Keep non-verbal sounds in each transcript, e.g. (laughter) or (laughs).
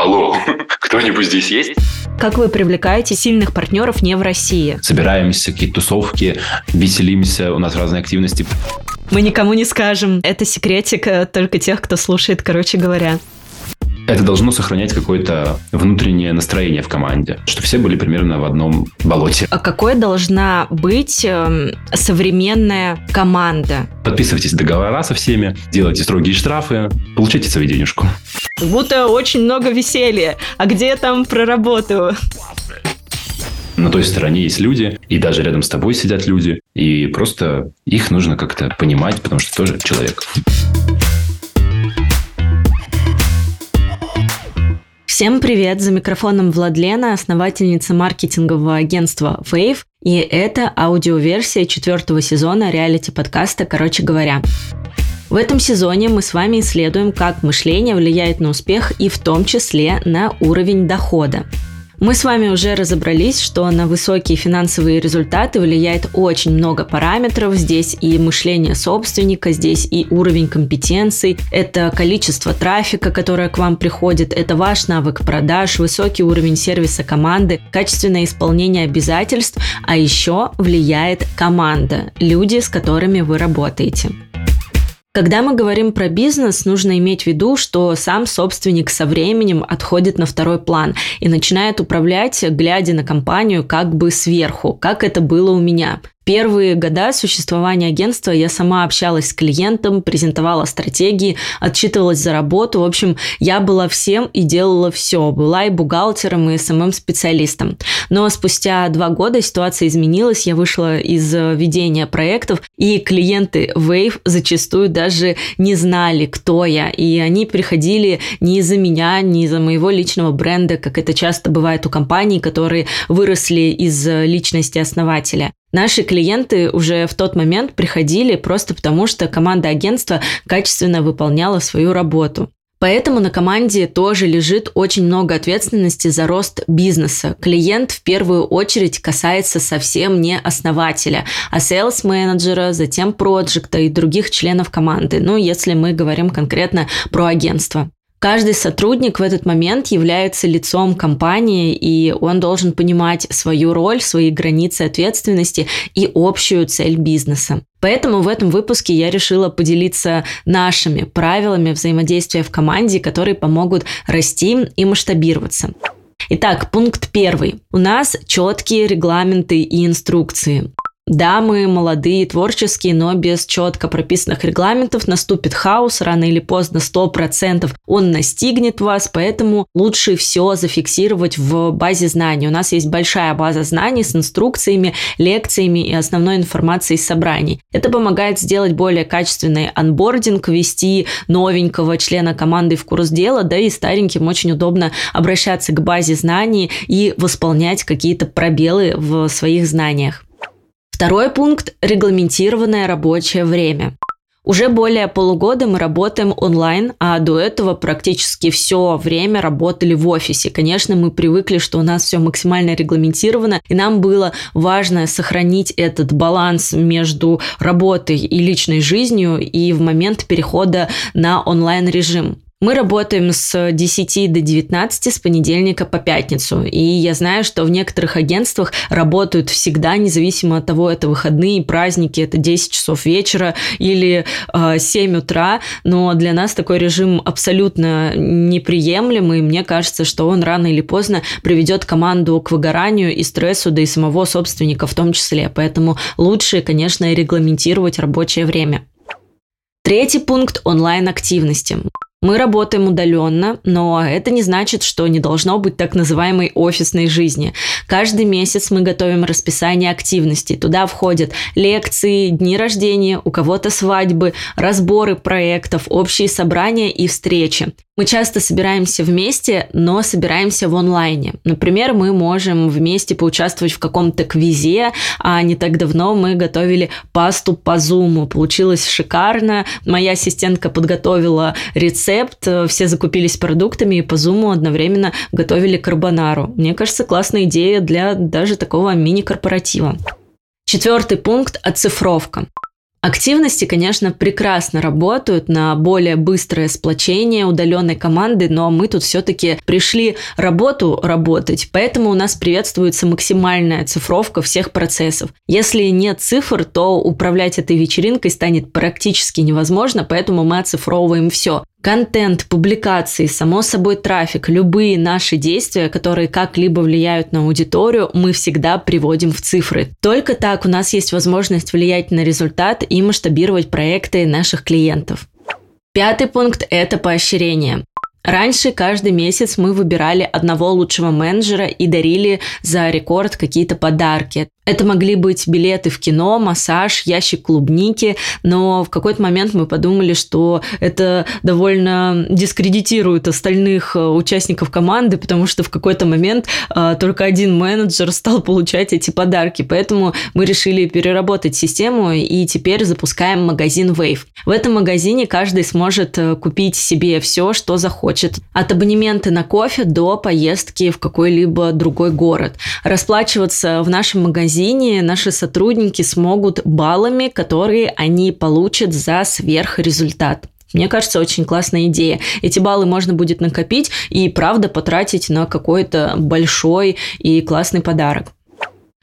Алло, (laughs) кто-нибудь здесь есть? Как вы привлекаете сильных партнеров не в России? Собираемся, какие-то тусовки, веселимся, у нас разные активности. Мы никому не скажем. Это секретик э, только тех, кто слушает, короче говоря. Это должно сохранять какое-то внутреннее настроение в команде, чтобы все были примерно в одном болоте. А какой должна быть э, современная команда? Подписывайтесь договора со всеми, делайте строгие штрафы, получайте свою денежку. Будто очень много веселья. А где я там проработаю? На той стороне есть люди, и даже рядом с тобой сидят люди, и просто их нужно как-то понимать, потому что тоже человек. Всем привет! За микрофоном Владлена, основательница маркетингового агентства Wave, и это аудиоверсия четвертого сезона реалити-подкаста «Короче говоря». В этом сезоне мы с вами исследуем, как мышление влияет на успех и в том числе на уровень дохода. Мы с вами уже разобрались, что на высокие финансовые результаты влияет очень много параметров. Здесь и мышление собственника, здесь и уровень компетенций, это количество трафика, которое к вам приходит, это ваш навык продаж, высокий уровень сервиса команды, качественное исполнение обязательств, а еще влияет команда, люди, с которыми вы работаете. Когда мы говорим про бизнес, нужно иметь в виду, что сам собственник со временем отходит на второй план и начинает управлять, глядя на компанию как бы сверху, как это было у меня первые года существования агентства я сама общалась с клиентом, презентовала стратегии, отчитывалась за работу. В общем, я была всем и делала все. Была и бухгалтером, и СММ-специалистом. Но спустя два года ситуация изменилась. Я вышла из ведения проектов, и клиенты Wave зачастую даже не знали, кто я. И они приходили не из-за меня, не из-за моего личного бренда, как это часто бывает у компаний, которые выросли из личности основателя. Наши клиенты уже в тот момент приходили просто потому, что команда агентства качественно выполняла свою работу. Поэтому на команде тоже лежит очень много ответственности за рост бизнеса. Клиент в первую очередь касается совсем не основателя, а sales менеджера затем проекта и других членов команды, ну если мы говорим конкретно про агентство. Каждый сотрудник в этот момент является лицом компании, и он должен понимать свою роль, свои границы ответственности и общую цель бизнеса. Поэтому в этом выпуске я решила поделиться нашими правилами взаимодействия в команде, которые помогут расти и масштабироваться. Итак, пункт первый. У нас четкие регламенты и инструкции. Да, мы молодые, творческие, но без четко прописанных регламентов наступит хаос, рано или поздно 100% он настигнет вас, поэтому лучше все зафиксировать в базе знаний. У нас есть большая база знаний с инструкциями, лекциями и основной информацией собраний. Это помогает сделать более качественный анбординг, ввести новенького члена команды в курс дела, да и стареньким очень удобно обращаться к базе знаний и восполнять какие-то пробелы в своих знаниях. Второй пункт – регламентированное рабочее время. Уже более полугода мы работаем онлайн, а до этого практически все время работали в офисе. Конечно, мы привыкли, что у нас все максимально регламентировано, и нам было важно сохранить этот баланс между работой и личной жизнью и в момент перехода на онлайн-режим. Мы работаем с 10 до 19 с понедельника по пятницу. И я знаю, что в некоторых агентствах работают всегда, независимо от того, это выходные, праздники, это 10 часов вечера или э, 7 утра. Но для нас такой режим абсолютно неприемлемый. Мне кажется, что он рано или поздно приведет команду к выгоранию и стрессу, да и самого собственника в том числе. Поэтому лучше, конечно, регламентировать рабочее время. Третий пункт – онлайн-активности. Мы работаем удаленно, но это не значит, что не должно быть так называемой офисной жизни. Каждый месяц мы готовим расписание активностей. Туда входят лекции, дни рождения, у кого-то свадьбы, разборы проектов, общие собрания и встречи. Мы часто собираемся вместе, но собираемся в онлайне. Например, мы можем вместе поучаствовать в каком-то квизе, а не так давно мы готовили пасту по зуму. Получилось шикарно. Моя ассистентка подготовила рецепт, все закупились продуктами и по зуму одновременно готовили карбонару. Мне кажется, классная идея для даже такого мини-корпоратива. Четвертый пункт – оцифровка. Активности, конечно, прекрасно работают на более быстрое сплочение удаленной команды, но мы тут все-таки пришли работу работать, поэтому у нас приветствуется максимальная цифровка всех процессов. Если нет цифр, то управлять этой вечеринкой станет практически невозможно, поэтому мы оцифровываем все. Контент, публикации, само собой трафик, любые наши действия, которые как-либо влияют на аудиторию, мы всегда приводим в цифры. Только так у нас есть возможность влиять на результат и масштабировать проекты наших клиентов. Пятый пункт – это поощрение. Раньше каждый месяц мы выбирали одного лучшего менеджера и дарили за рекорд какие-то подарки. Это могли быть билеты в кино, массаж, ящик клубники, но в какой-то момент мы подумали, что это довольно дискредитирует остальных э, участников команды, потому что в какой-то момент а, только один менеджер стал получать эти подарки. Поэтому мы решили переработать систему и теперь запускаем магазин Wave. В этом магазине каждый сможет э, купить себе все, что захочет. От абонемента на кофе до поездки в какой-либо другой город. Расплачиваться в нашем магазине магазине наши сотрудники смогут баллами, которые они получат за сверхрезультат. Мне кажется, очень классная идея. Эти баллы можно будет накопить и, правда, потратить на какой-то большой и классный подарок.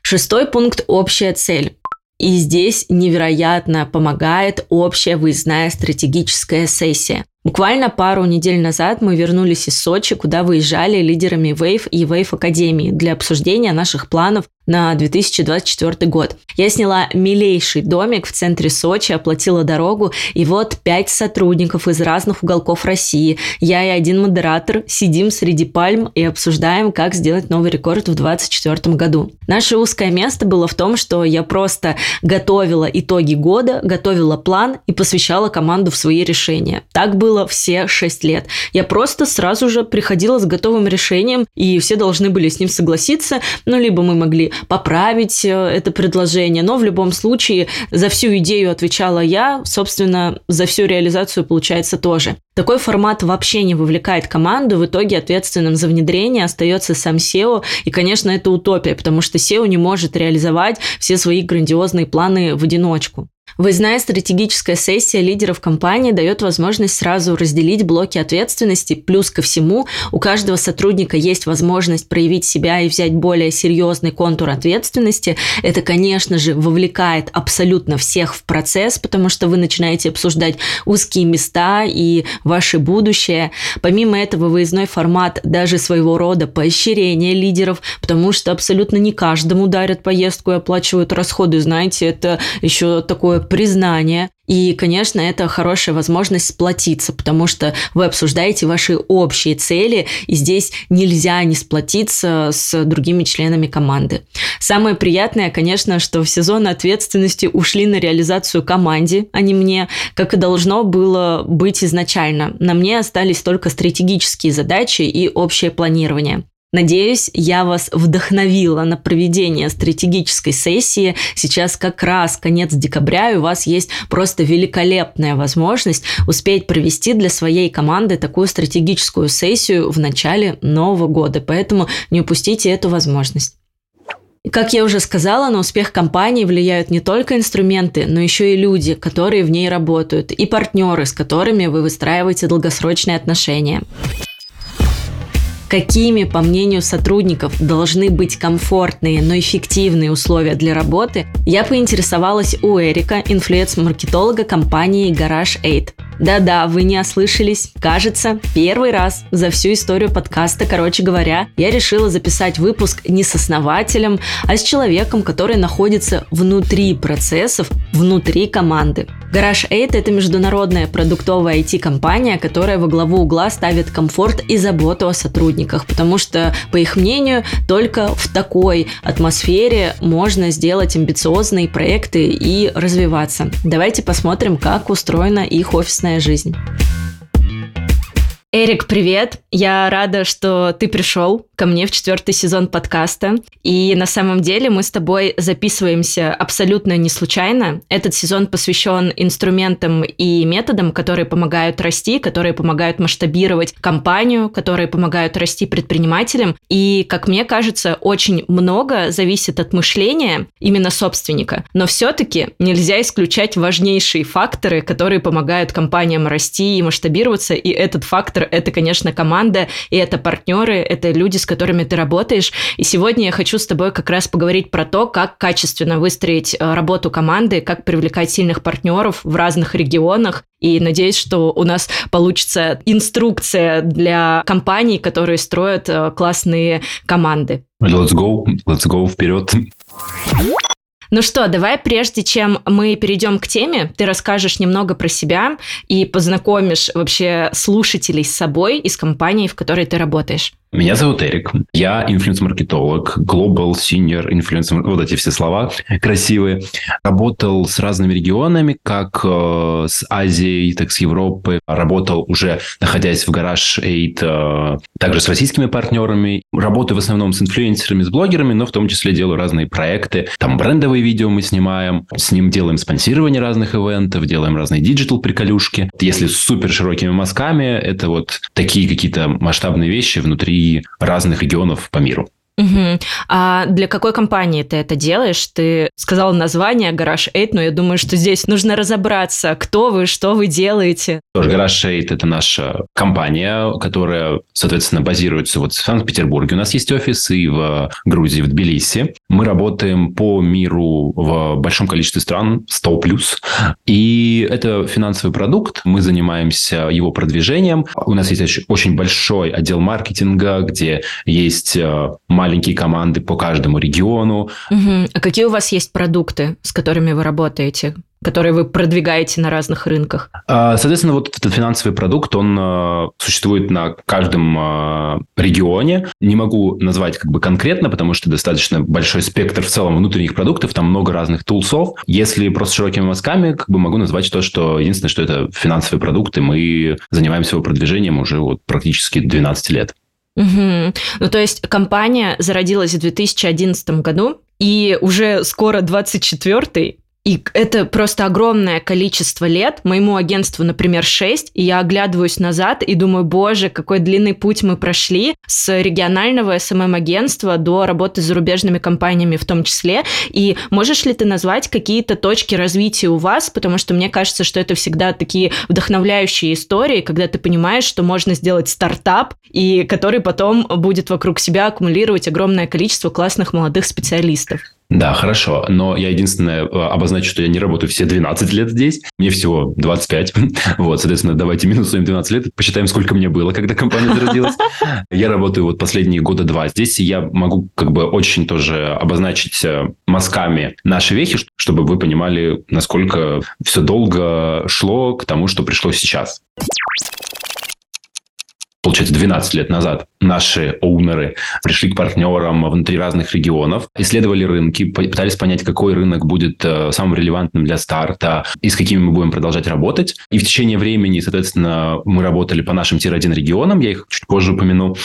Шестой пункт – общая цель. И здесь невероятно помогает общая выездная стратегическая сессия. Буквально пару недель назад мы вернулись из Сочи, куда выезжали лидерами Wave и Wave Академии для обсуждения наших планов на 2024 год. Я сняла милейший домик в центре Сочи, оплатила дорогу, и вот пять сотрудников из разных уголков России, я и один модератор сидим среди пальм и обсуждаем, как сделать новый рекорд в 2024 году. Наше узкое место было в том, что я просто готовила итоги года, готовила план и посвящала команду в свои решения. Так было все шесть лет. Я просто сразу же приходила с готовым решением, и все должны были с ним согласиться, ну, либо мы могли поправить э, это предложение, но в любом случае за всю идею отвечала я, собственно, за всю реализацию получается тоже. Такой формат вообще не вовлекает команду, в итоге ответственным за внедрение остается сам SEO, и, конечно, это утопия, потому что SEO не может реализовать все свои грандиозные планы в одиночку. Выездная стратегическая сессия лидеров компании дает возможность сразу разделить блоки ответственности. Плюс ко всему, у каждого сотрудника есть возможность проявить себя и взять более серьезный контур ответственности. Это, конечно же, вовлекает абсолютно всех в процесс, потому что вы начинаете обсуждать узкие места и ваше будущее. Помимо этого, выездной формат даже своего рода поощрение лидеров, потому что абсолютно не каждому дарят поездку и оплачивают расходы. Знаете, это еще такое признание. И, конечно, это хорошая возможность сплотиться, потому что вы обсуждаете ваши общие цели, и здесь нельзя не сплотиться с другими членами команды. Самое приятное, конечно, что в сезон ответственности ушли на реализацию команде, а не мне, как и должно было быть изначально. На мне остались только стратегические задачи и общее планирование. Надеюсь, я вас вдохновила на проведение стратегической сессии. Сейчас как раз конец декабря, и у вас есть просто великолепная возможность успеть провести для своей команды такую стратегическую сессию в начале нового года. Поэтому не упустите эту возможность. Как я уже сказала, на успех компании влияют не только инструменты, но еще и люди, которые в ней работают, и партнеры, с которыми вы выстраиваете долгосрочные отношения какими, по мнению сотрудников, должны быть комфортные, но эффективные условия для работы, я поинтересовалась у Эрика, инфлюенс-маркетолога компании Garage 8. Да-да, вы не ослышались. Кажется, первый раз за всю историю подкаста, короче говоря, я решила записать выпуск не с основателем, а с человеком, который находится внутри процессов, внутри команды. Garage 8 – это международная продуктовая IT-компания, которая во главу угла ставит комфорт и заботу о сотрудниках, потому что, по их мнению, только в такой атмосфере можно сделать амбициозные проекты и развиваться. Давайте посмотрим, как устроена их офисная жизнь. Эрик, привет! Я рада, что ты пришел ко мне в четвертый сезон подкаста. И на самом деле мы с тобой записываемся абсолютно не случайно. Этот сезон посвящен инструментам и методам, которые помогают расти, которые помогают масштабировать компанию, которые помогают расти предпринимателям. И, как мне кажется, очень много зависит от мышления именно собственника. Но все-таки нельзя исключать важнейшие факторы, которые помогают компаниям расти и масштабироваться. И этот фактор это, конечно, команда, и это партнеры, это люди, с которыми ты работаешь. И сегодня я хочу с тобой как раз поговорить про то, как качественно выстроить э, работу команды, как привлекать сильных партнеров в разных регионах. И надеюсь, что у нас получится инструкция для компаний, которые строят э, классные команды. Let's go, let's go вперед. Ну что, давай прежде чем мы перейдем к теме, ты расскажешь немного про себя и познакомишь вообще слушателей с собой и с компанией, в которой ты работаешь. Меня зовут Эрик. Я инфлюенс-маркетолог, global senior influencer, вот эти все слова красивые. Работал с разными регионами, как э, с Азией, так с Европы. Работал уже, находясь в гараж 8, э, также с российскими партнерами. Работаю в основном с инфлюенсерами, с блогерами, но в том числе делаю разные проекты. Там брендовые видео мы снимаем, с ним делаем спонсирование разных ивентов, делаем разные диджитал-приколюшки. Если с супер широкими мазками, это вот такие какие-то масштабные вещи внутри разных регионов по миру. Угу. А для какой компании ты это делаешь? Ты сказал название Garage 8, но я думаю, что здесь нужно разобраться, кто вы, что вы делаете. Garage 8 – это наша компания, которая, соответственно, базируется вот в Санкт-Петербурге. У нас есть офис и в Грузии, в Тбилиси. Мы работаем по миру в большом количестве стран, 100 плюс. И это финансовый продукт. Мы занимаемся его продвижением. У нас есть очень большой отдел маркетинга, где есть маленькие маленькие команды по каждому региону. Угу. А какие у вас есть продукты, с которыми вы работаете? которые вы продвигаете на разных рынках? А, соответственно, вот этот финансовый продукт, он а, существует на каждом а, регионе. Не могу назвать как бы конкретно, потому что достаточно большой спектр в целом внутренних продуктов, там много разных тулсов. Если просто широкими мазками, как бы могу назвать то, что единственное, что это финансовые продукты, мы занимаемся его продвижением уже вот практически 12 лет. Угу. Ну, то есть компания зародилась в 2011 году, и уже скоро 24-й, и это просто огромное количество лет. Моему агентству, например, 6, и я оглядываюсь назад и думаю, боже, какой длинный путь мы прошли с регионального СММ-агентства до работы с зарубежными компаниями в том числе. И можешь ли ты назвать какие-то точки развития у вас? Потому что мне кажется, что это всегда такие вдохновляющие истории, когда ты понимаешь, что можно сделать стартап, и который потом будет вокруг себя аккумулировать огромное количество классных молодых специалистов. Да, хорошо. Но я единственное э, обозначу, что я не работаю все 12 лет здесь. Мне всего 25. (laughs) Вот, соответственно, давайте минусуем 12 лет. Посчитаем, сколько мне было, когда компания зародилась. (laughs) Я работаю вот последние года два здесь, и я могу как бы очень тоже обозначить э, мазками наши вехи, чтобы вы понимали, насколько все долго шло к тому, что пришло сейчас получается, 12 лет назад наши оунеры пришли к партнерам внутри разных регионов, исследовали рынки, пытались понять, какой рынок будет э, самым релевантным для старта и с какими мы будем продолжать работать. И в течение времени, соответственно, мы работали по нашим тир-1 регионам, я их чуть позже упомяну,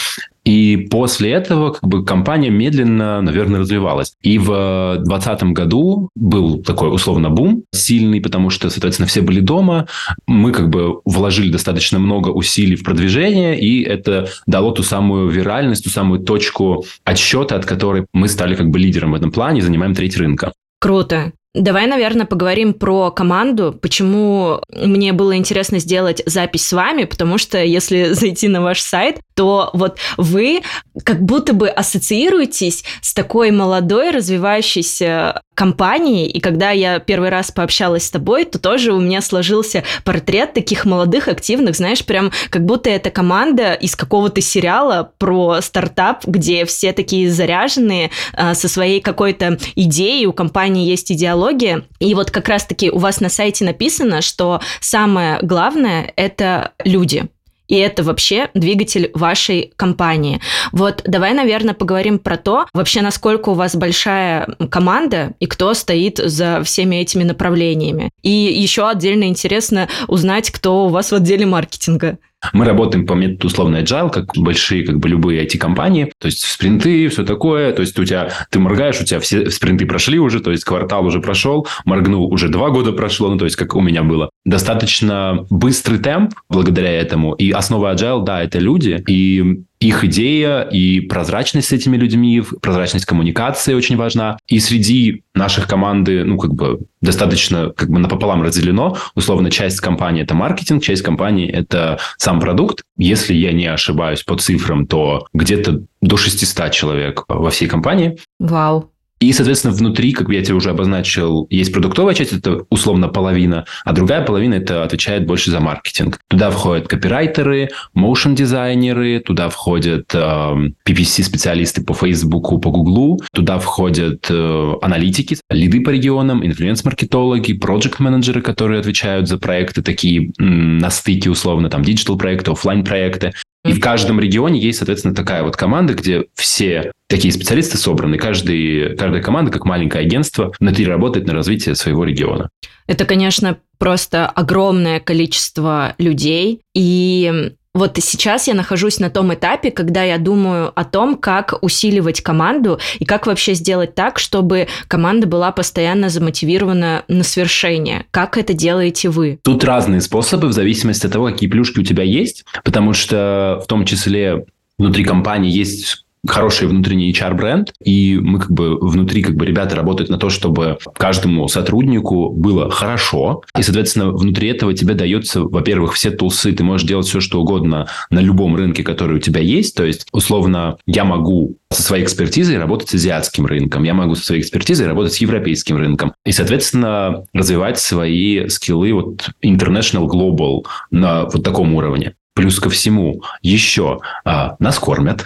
и после этого как бы компания медленно, наверное, развивалась. И в 2020 году был такой условно бум сильный, потому что, соответственно, все были дома. Мы как бы вложили достаточно много усилий в продвижение, и это дало ту самую виральность, ту самую точку отсчета, от которой мы стали как бы лидером в этом плане и занимаем треть рынка. Круто. Давай, наверное, поговорим про команду. Почему мне было интересно сделать запись с вами, потому что если (laughs) зайти на ваш сайт, то вот вы как будто бы ассоциируетесь с такой молодой развивающейся компанией, и когда я первый раз пообщалась с тобой, то тоже у меня сложился портрет таких молодых, активных, знаешь, прям как будто это команда из какого-то сериала про стартап, где все такие заряженные э, со своей какой-то идеей, у компании есть идеология, и вот как раз-таки у вас на сайте написано, что самое главное – это люди – и это вообще двигатель вашей компании. Вот давай, наверное, поговорим про то, вообще, насколько у вас большая команда и кто стоит за всеми этими направлениями. И еще отдельно интересно узнать, кто у вас в отделе маркетинга. Мы работаем по методу условно agile, как большие, как бы любые IT-компании. То есть спринты, все такое. То есть у тебя, ты моргаешь, у тебя все спринты прошли уже, то есть квартал уже прошел, моргнул, уже два года прошло, ну, то есть как у меня было. Достаточно быстрый темп благодаря этому. И основа agile, да, это люди. И их идея и прозрачность с этими людьми, прозрачность коммуникации очень важна. И среди наших команды, ну, как бы достаточно как бы напополам разделено. Условно, часть компании – это маркетинг, часть компании – это сам продукт. Если я не ошибаюсь по цифрам, то где-то до 600 человек во всей компании. Вау. И, соответственно, внутри, как я тебе уже обозначил, есть продуктовая часть, это условно половина, а другая половина это отвечает больше за маркетинг. Туда входят копирайтеры, моушн-дизайнеры, туда входят э, PPC-специалисты по Фейсбуку, по Гуглу, туда входят э, аналитики, лиды по регионам, инфлюенс-маркетологи, проект-менеджеры, которые отвечают за проекты такие м, на стыке условно, там, диджитал-проекты, офлайн проекты и в каждом регионе есть, соответственно, такая вот команда, где все такие специалисты собраны. Каждый, каждая команда, как маленькое агентство, внутри работает на развитие своего региона. Это, конечно, просто огромное количество людей. И вот сейчас я нахожусь на том этапе, когда я думаю о том, как усиливать команду и как вообще сделать так, чтобы команда была постоянно замотивирована на свершение. Как это делаете вы? Тут разные способы в зависимости от того, какие плюшки у тебя есть, потому что в том числе внутри компании есть хороший внутренний HR-бренд, и мы как бы внутри как бы ребята работают на то, чтобы каждому сотруднику было хорошо, и, соответственно, внутри этого тебе дается, во-первых, все тулсы, ты можешь делать все, что угодно на любом рынке, который у тебя есть, то есть, условно, я могу со своей экспертизой работать с азиатским рынком, я могу со своей экспертизой работать с европейским рынком, и, соответственно, развивать свои скиллы вот international, global на вот таком уровне. Плюс ко всему, еще а, нас кормят,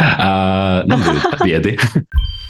а, нам дают победы.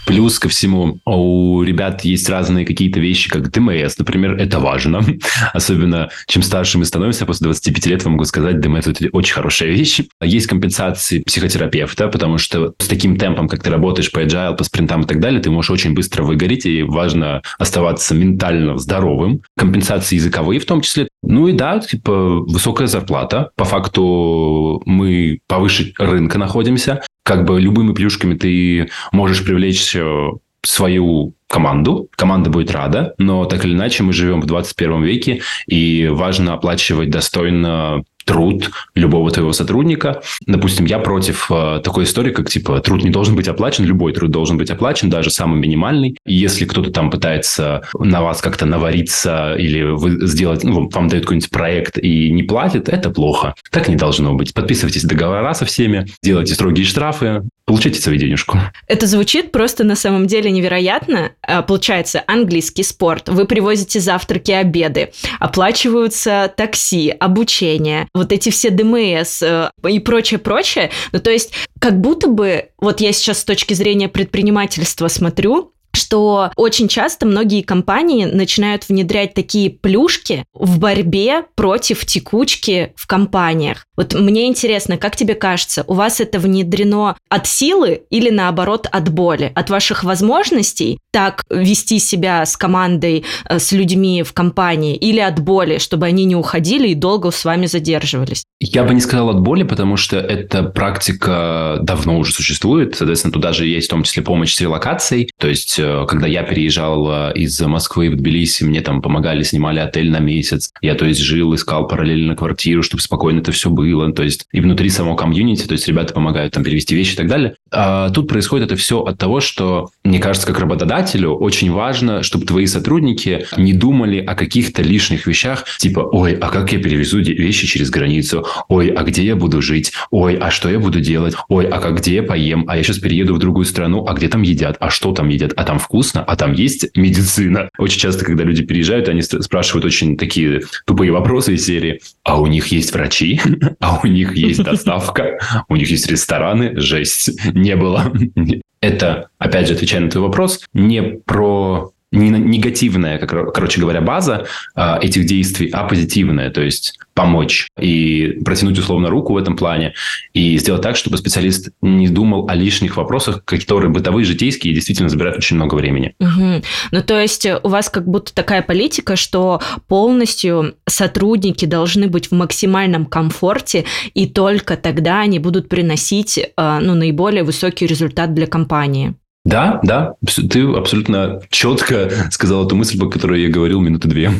Плюс ко всему, у ребят есть разные какие-то вещи, как ДМС, например, это важно. (laughs) Особенно, чем старше мы становимся, после 25 лет вам могу сказать, ДМС – это очень хорошая вещь. Есть компенсации психотерапевта, потому что с таким темпом, как ты работаешь по agile, по спринтам и так далее, ты можешь очень быстро выгореть, и важно оставаться ментально здоровым. Компенсации языковые в том числе. Ну и да, типа высокая зарплата. По факту мы повыше рынка находимся как бы любыми плюшками ты можешь привлечь э, свою команду, команда будет рада, но так или иначе мы живем в 21 веке, и важно оплачивать достойно труд любого твоего сотрудника. Допустим, я против э, такой истории, как типа труд не должен быть оплачен, любой труд должен быть оплачен, даже самый минимальный. И если кто-то там пытается на вас как-то навариться или вы сделать, ну, вам дают какой-нибудь проект и не платит, это плохо. Так не должно быть. Подписывайтесь договора со всеми, делайте строгие штрафы, получите свою денежку. Это звучит просто на самом деле невероятно. А, получается, английский спорт, вы привозите завтраки, обеды, оплачиваются такси, обучение, вот эти все ДМС э, и прочее-прочее. Ну, то есть, как будто бы, вот я сейчас с точки зрения предпринимательства смотрю, что очень часто многие компании начинают внедрять такие плюшки в борьбе против текучки в компаниях. Вот мне интересно, как тебе кажется, у вас это внедрено от силы или наоборот от боли, от ваших возможностей так вести себя с командой, э, с людьми в компании, или от боли, чтобы они не уходили и долго с вами задерживались? Я бы не сказал от боли, потому что эта практика давно уже существует. Соответственно, туда же есть в том числе помощь с релокацией. То есть, э, когда я переезжал э, из Москвы в Тбилиси, мне там помогали, снимали отель на месяц. Я, то есть, жил, искал параллельно квартиру, чтобы спокойно это все было. То есть, и внутри самого комьюнити, то есть, ребята помогают там перевести вещи и так далее. А тут происходит это все от того, что, мне кажется, как работодателю очень важно, чтобы твои сотрудники не думали о каких-то лишних вещах, типа, ой, а как я перевезу вещи через границу? Ой, а где я буду жить? Ой, а что я буду делать? Ой, а как где я поем? А я сейчас перееду в другую страну, а где там едят? А что там едят? А там вкусно? А там есть медицина? Очень часто, когда люди переезжают, они спрашивают очень такие тупые вопросы из серии. А у них есть врачи? (laughs) А у них есть доставка? У них есть рестораны? Жесть. Не было. (laughs) Это, опять же, отвечая на твой вопрос, не про не негативная, как, короче говоря, база э, этих действий, а позитивная, то есть помочь и протянуть условно руку в этом плане и сделать так, чтобы специалист не думал о лишних вопросах, которые бытовые, житейские, действительно забирают очень много времени. Угу. Ну, то есть у вас как будто такая политика, что полностью сотрудники должны быть в максимальном комфорте, и только тогда они будут приносить э, ну, наиболее высокий результат для компании. Да, да, ты абсолютно четко (laughs) сказал эту мысль, по которой я говорил минуты две.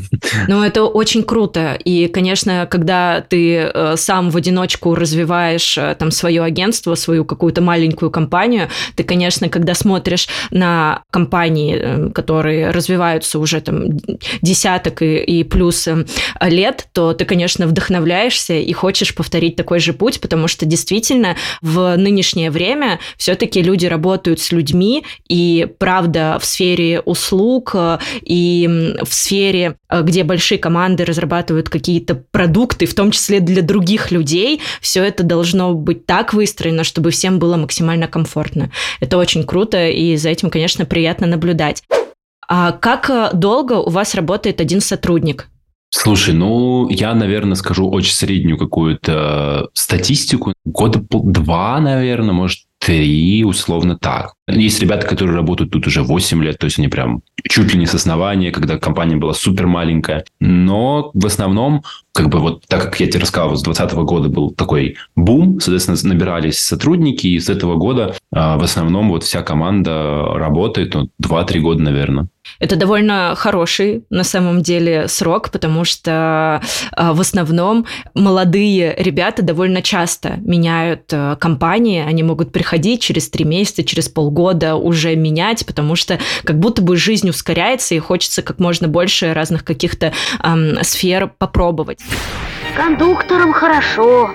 Ну, это очень круто. И, конечно, когда ты э, сам в одиночку развиваешь э, там свое агентство, свою какую-то маленькую компанию, ты, конечно, когда смотришь на компании, э, которые развиваются уже там десяток и, и плюс лет, то ты, конечно, вдохновляешься и хочешь повторить такой же путь, потому что действительно в нынешнее время все-таки люди работают с людьми, и правда в сфере услуг э, и в сфере, э, где большие команды разрабатывают какие-то продукты, в том числе для других людей, все это должно быть так выстроено, чтобы всем было максимально комфортно. Это очень круто, и за этим, конечно, приятно наблюдать. А как э, долго у вас работает один сотрудник? Слушай, ну, я, наверное, скажу очень среднюю какую-то статистику. Года два, наверное, может, три, условно так. Есть ребята, которые работают тут уже 8 лет, то есть они прям чуть ли не с основания, когда компания была супер маленькая. Но в основном, как бы вот так как я тебе рассказал, с 2020 года был такой бум, соответственно, набирались сотрудники, и с этого года а, в основном вот вся команда работает, ну, 2-3 года, наверное. Это довольно хороший на самом деле срок, потому что а, в основном молодые ребята довольно часто меняют а, компании, они могут приходить через три месяца, через полгода уже менять, потому что как будто бы жизнь ускоряется и хочется как можно больше разных каких-то эм, сфер попробовать. Кондукторам хорошо,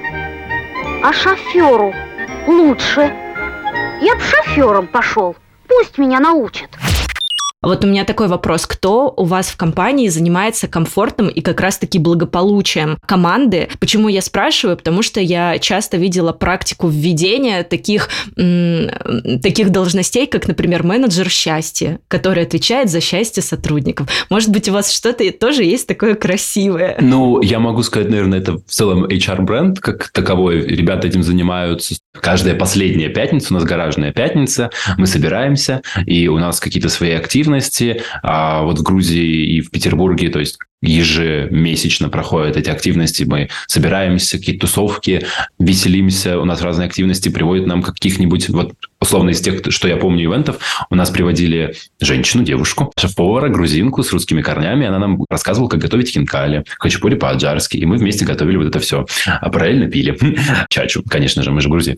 а шоферу лучше. Я б шофером пошел, пусть меня научат. Вот у меня такой вопрос. Кто у вас в компании занимается комфортом и как раз-таки благополучием команды? Почему я спрашиваю? Потому что я часто видела практику введения таких, таких должностей, как, например, менеджер счастья, который отвечает за счастье сотрудников. Может быть, у вас что-то тоже есть такое красивое? Ну, я могу сказать, наверное, это в целом HR-бренд как таковой. Ребята этим занимаются. Каждая последняя пятница, у нас гаражная пятница, мы собираемся, и у нас какие-то свои активности, активности. А вот в Грузии и в Петербурге, то есть ежемесячно проходят эти активности. Мы собираемся, какие-то тусовки, веселимся. У нас разные активности приводят нам каких-нибудь, вот условно из тех, что я помню ивентов, у нас приводили женщину, девушку, шеф-повара, грузинку с русскими корнями. Она нам рассказывала, как готовить хинкали, хачапури по-аджарски. И мы вместе готовили вот это все. А параллельно пили (laughs) чачу, конечно же, мы же в Грузии.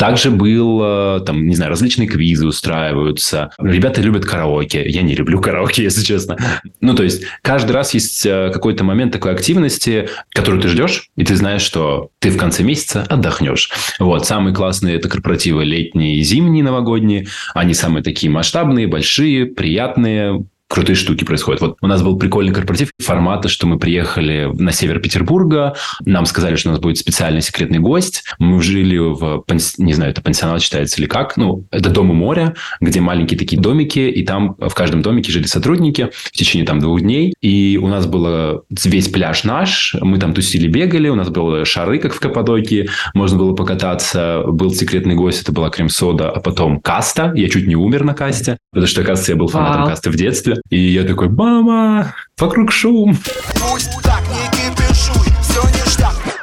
Также был, э, там, не знаю, различные квизы устраиваются. Ребята любят караоке. Я не люблю караоке, (laughs) если честно. Ну, то есть, каждый раз есть э, какой-то момент такой активности, которую ты ждешь, и ты знаешь, что ты в конце месяца отдохнешь. Вот. Самые классные – это корпоративы летние зимние новогодние. Они самые такие масштабные, большие, приятные, крутые штуки происходят. Вот у нас был прикольный корпоратив формата, что мы приехали на север Петербурга, нам сказали, что у нас будет специальный секретный гость. Мы жили в, не знаю, это пансионат считается или как, ну, это дом у моря, где маленькие такие домики, и там в каждом домике жили сотрудники в течение там двух дней, и у нас был весь пляж наш, мы там тусили, бегали, у нас были шары, как в Каппадокии, можно было покататься, был секретный гость, это была крем-сода, а потом каста, я чуть не умер на касте, потому что, оказывается, я был фанатом Вау. касты в детстве, и я такой, мама, вокруг шум. Пусть так не.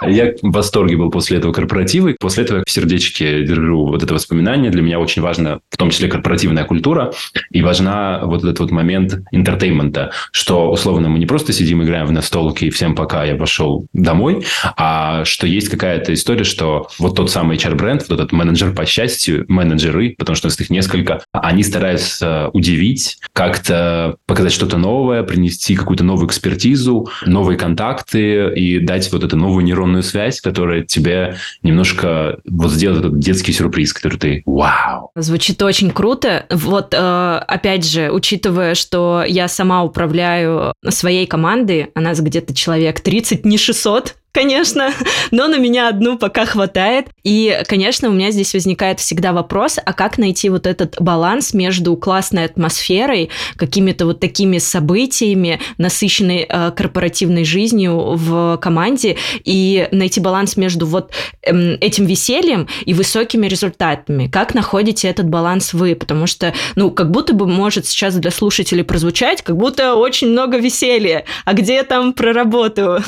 Я в восторге был после этого корпоратива. И после этого я в сердечке держу вот это воспоминание. Для меня очень важно, в том числе, корпоративная культура. И важна вот этот вот момент entertainment а, что, условно, мы не просто сидим, играем в настолки, и всем пока, я пошел домой, а что есть какая-то история, что вот тот самый HR-бренд, вот этот менеджер по счастью, менеджеры, потому что их несколько, они стараются удивить, как-то показать что-то новое, принести какую-то новую экспертизу, новые контакты и дать вот эту новую нейронную нейронную связь, которая тебе немножко вот сделает этот детский сюрприз, который ты вау. Звучит очень круто. Вот э, опять же, учитывая, что я сама управляю своей командой, а нас где-то человек 30, не 600, конечно, но на меня одну пока хватает. И, конечно, у меня здесь возникает всегда вопрос, а как найти вот этот баланс между классной атмосферой, какими-то вот такими событиями, насыщенной э, корпоративной жизнью в команде, и найти баланс между вот э, этим весельем и высокими результатами. Как находите этот баланс вы? Потому что, ну, как будто бы может сейчас для слушателей прозвучать, как будто очень много веселья. А где я там про работу?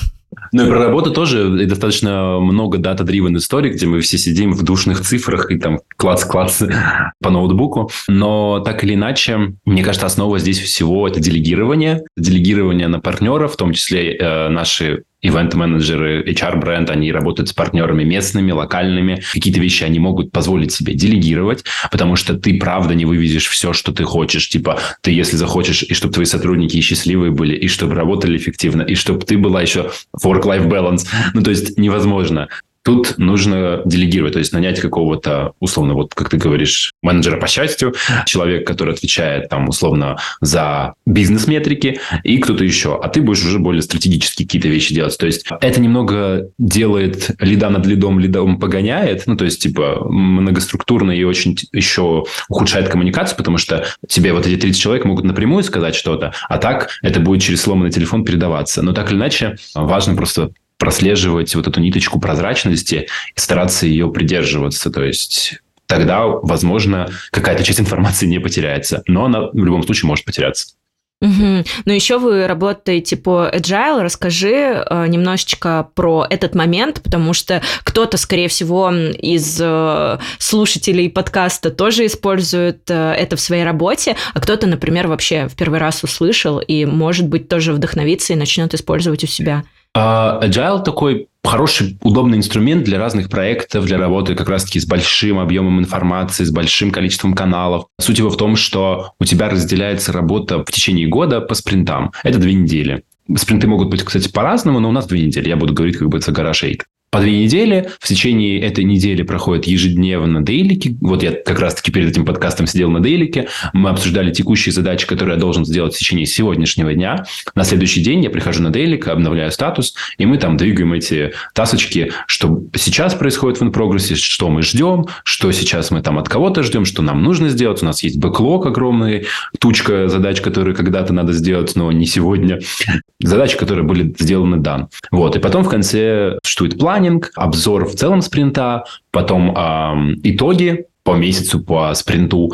Ну и про работу тоже достаточно много дата-дривен историй, где мы все сидим в душных цифрах и там клац-клац (laughs) по ноутбуку. Но так или иначе, мне кажется, основа здесь всего это делегирование. Делегирование на партнеров, в том числе э, наши ивент-менеджеры, HR-бренд, они работают с партнерами местными, локальными. Какие-то вещи они могут позволить себе делегировать, потому что ты правда не вывезешь все, что ты хочешь. Типа, ты если захочешь, и чтобы твои сотрудники счастливые были, и чтобы работали эффективно, и чтобы ты была еще work-life balance. Ну, то есть невозможно. Тут нужно делегировать, то есть нанять какого-то, условно, вот как ты говоришь, менеджера по счастью, человек, который отвечает там условно за бизнес-метрики и кто-то еще, а ты будешь уже более стратегические какие-то вещи делать. То есть это немного делает лида над лидом, лидом погоняет, ну то есть типа многоструктурно и очень еще ухудшает коммуникацию, потому что тебе вот эти 30 человек могут напрямую сказать что-то, а так это будет через сломанный телефон передаваться. Но так или иначе важно просто прослеживать вот эту ниточку прозрачности и стараться ее придерживаться. То есть тогда, возможно, какая-то часть информации не потеряется, но она в любом случае может потеряться. Угу. Но еще вы работаете по Agile. Расскажи э, немножечко про этот момент, потому что кто-то, скорее всего, из э, слушателей подкаста тоже использует э, это в своей работе, а кто-то, например, вообще в первый раз услышал и, может быть, тоже вдохновится и начнет использовать у себя. Uh, Agile такой хороший, удобный инструмент для разных проектов, для работы как раз-таки с большим объемом информации, с большим количеством каналов. Суть его в том, что у тебя разделяется работа в течение года по спринтам. Это две недели. Спринты могут быть, кстати, по-разному, но у нас две недели. Я буду говорить как бы это гараж по две недели. В течение этой недели проходят ежедневно дейлики. Вот я как раз-таки перед этим подкастом сидел на дейлике. Мы обсуждали текущие задачи, которые я должен сделать в течение сегодняшнего дня. На следующий день я прихожу на дейлик, обновляю статус, и мы там двигаем эти тасочки, что сейчас происходит в инпрогрессе, что мы ждем, что сейчас мы там от кого-то ждем, что нам нужно сделать. У нас есть бэклог огромный, тучка задач, которые когда-то надо сделать, но не сегодня. Задачи, которые были сделаны дан. Вот. И потом в конце существует план, планинг, обзор в целом спринта, потом э, итоги по месяцу, по спринту.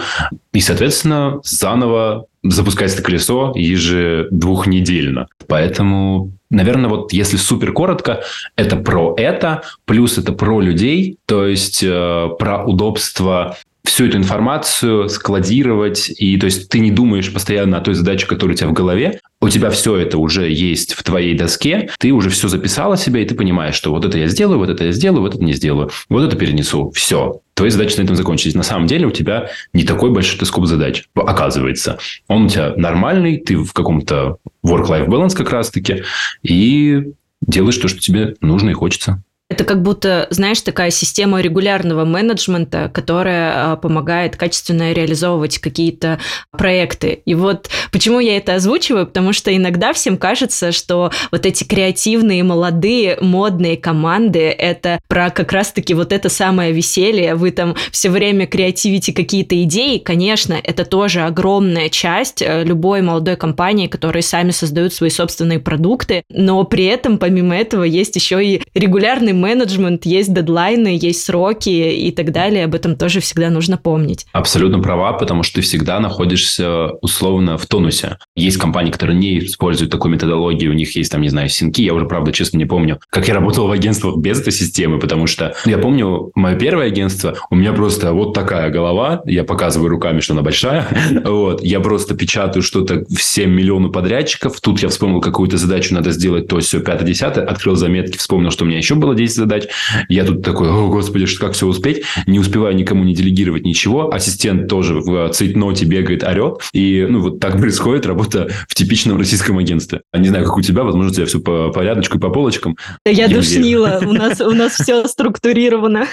И, соответственно, заново запускается колесо ежедвухнедельно. Поэтому, наверное, вот если супер коротко, это про это, плюс это про людей, то есть э, про удобство всю эту информацию складировать, и то есть ты не думаешь постоянно о той задаче, которая у тебя в голове, у тебя все это уже есть в твоей доске, ты уже все записала себе, и ты понимаешь, что вот это я сделаю, вот это я сделаю, вот это не сделаю, вот это перенесу, все. Твои задачи на этом закончились. На самом деле у тебя не такой большой скоп задач, оказывается. Он у тебя нормальный, ты в каком-то work-life balance как раз-таки, и делаешь то, что тебе нужно и хочется. Это как будто, знаешь, такая система регулярного менеджмента, которая а, помогает качественно реализовывать какие-то проекты. И вот почему я это озвучиваю, потому что иногда всем кажется, что вот эти креативные, молодые, модные команды — это про как раз-таки вот это самое веселье. Вы там все время креативите какие-то идеи. Конечно, это тоже огромная часть э, любой молодой компании, которые сами создают свои собственные продукты, но при этом, помимо этого, есть еще и регулярный менеджмент, есть дедлайны, есть сроки и так далее. Об этом тоже всегда нужно помнить. Абсолютно права, потому что ты всегда находишься условно в тонусе. Есть компании, которые не используют такую методологию, у них есть там, не знаю, синки. Я уже, правда, честно не помню, как я работал в агентствах без этой системы, потому что я помню мое первое агентство, у меня просто вот такая голова, я показываю руками, что она большая, (laughs) вот, я просто печатаю что-то всем миллиону подрядчиков, тут я вспомнил какую-то задачу, надо сделать то, все, пятое, десятое, открыл заметки, вспомнил, что у меня еще было 10 задач. Я тут такой, о, господи, что, как все успеть? Не успеваю никому не делегировать ничего. Ассистент тоже в цейтноте бегает, орет. И ну, вот так происходит работа в типичном российском агентстве. Не знаю, как у тебя, возможно, у тебя все по порядочку и по полочкам. Я душнила. У нас, у нас все структурировано.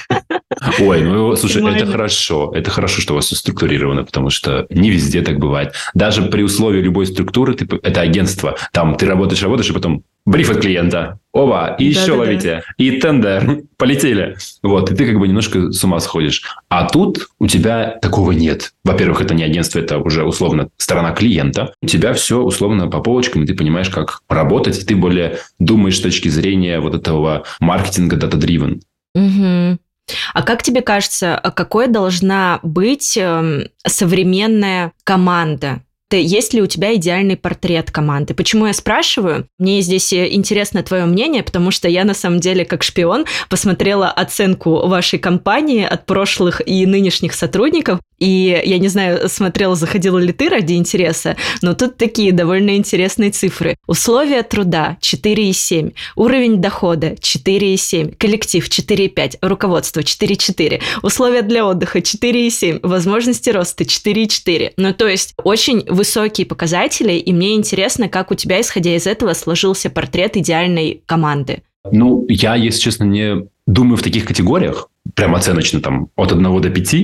Ой, ну, слушай, это хорошо. Это хорошо, что у вас все структурировано, потому что не везде так бывает. Даже при условии любой структуры, ты, это агентство, там ты работаешь, работаешь, и потом бриф от клиента. Оба, и еще да, ловите. Да. И тендер. (laughs) Полетели. Вот, и ты как бы немножко с ума сходишь. А тут у тебя такого нет. Во-первых, это не агентство, это уже условно сторона клиента. У тебя все условно по полочкам, и ты понимаешь, как работать, и ты более думаешь с точки зрения вот этого маркетинга data-driven. Угу. А как тебе кажется, какой должна быть эм, современная команда? Есть ли у тебя идеальный портрет команды? Почему я спрашиваю? Мне здесь э, интересно твое мнение, потому что я на самом деле как шпион посмотрела оценку вашей компании от прошлых и нынешних сотрудников, и я не знаю, смотрела, заходила ли ты ради интереса, но тут такие довольно интересные цифры. Условия труда 4,7, уровень дохода 4,7, коллектив 4,5, руководство 4,4, условия для отдыха 4,7, возможности роста 4,4. Ну, то есть очень высокие показатели, и мне интересно, как у тебя, исходя из этого, сложился портрет идеальной команды. Ну, я, если честно, не думаю в таких категориях, прям оценочно там от 1 до 5,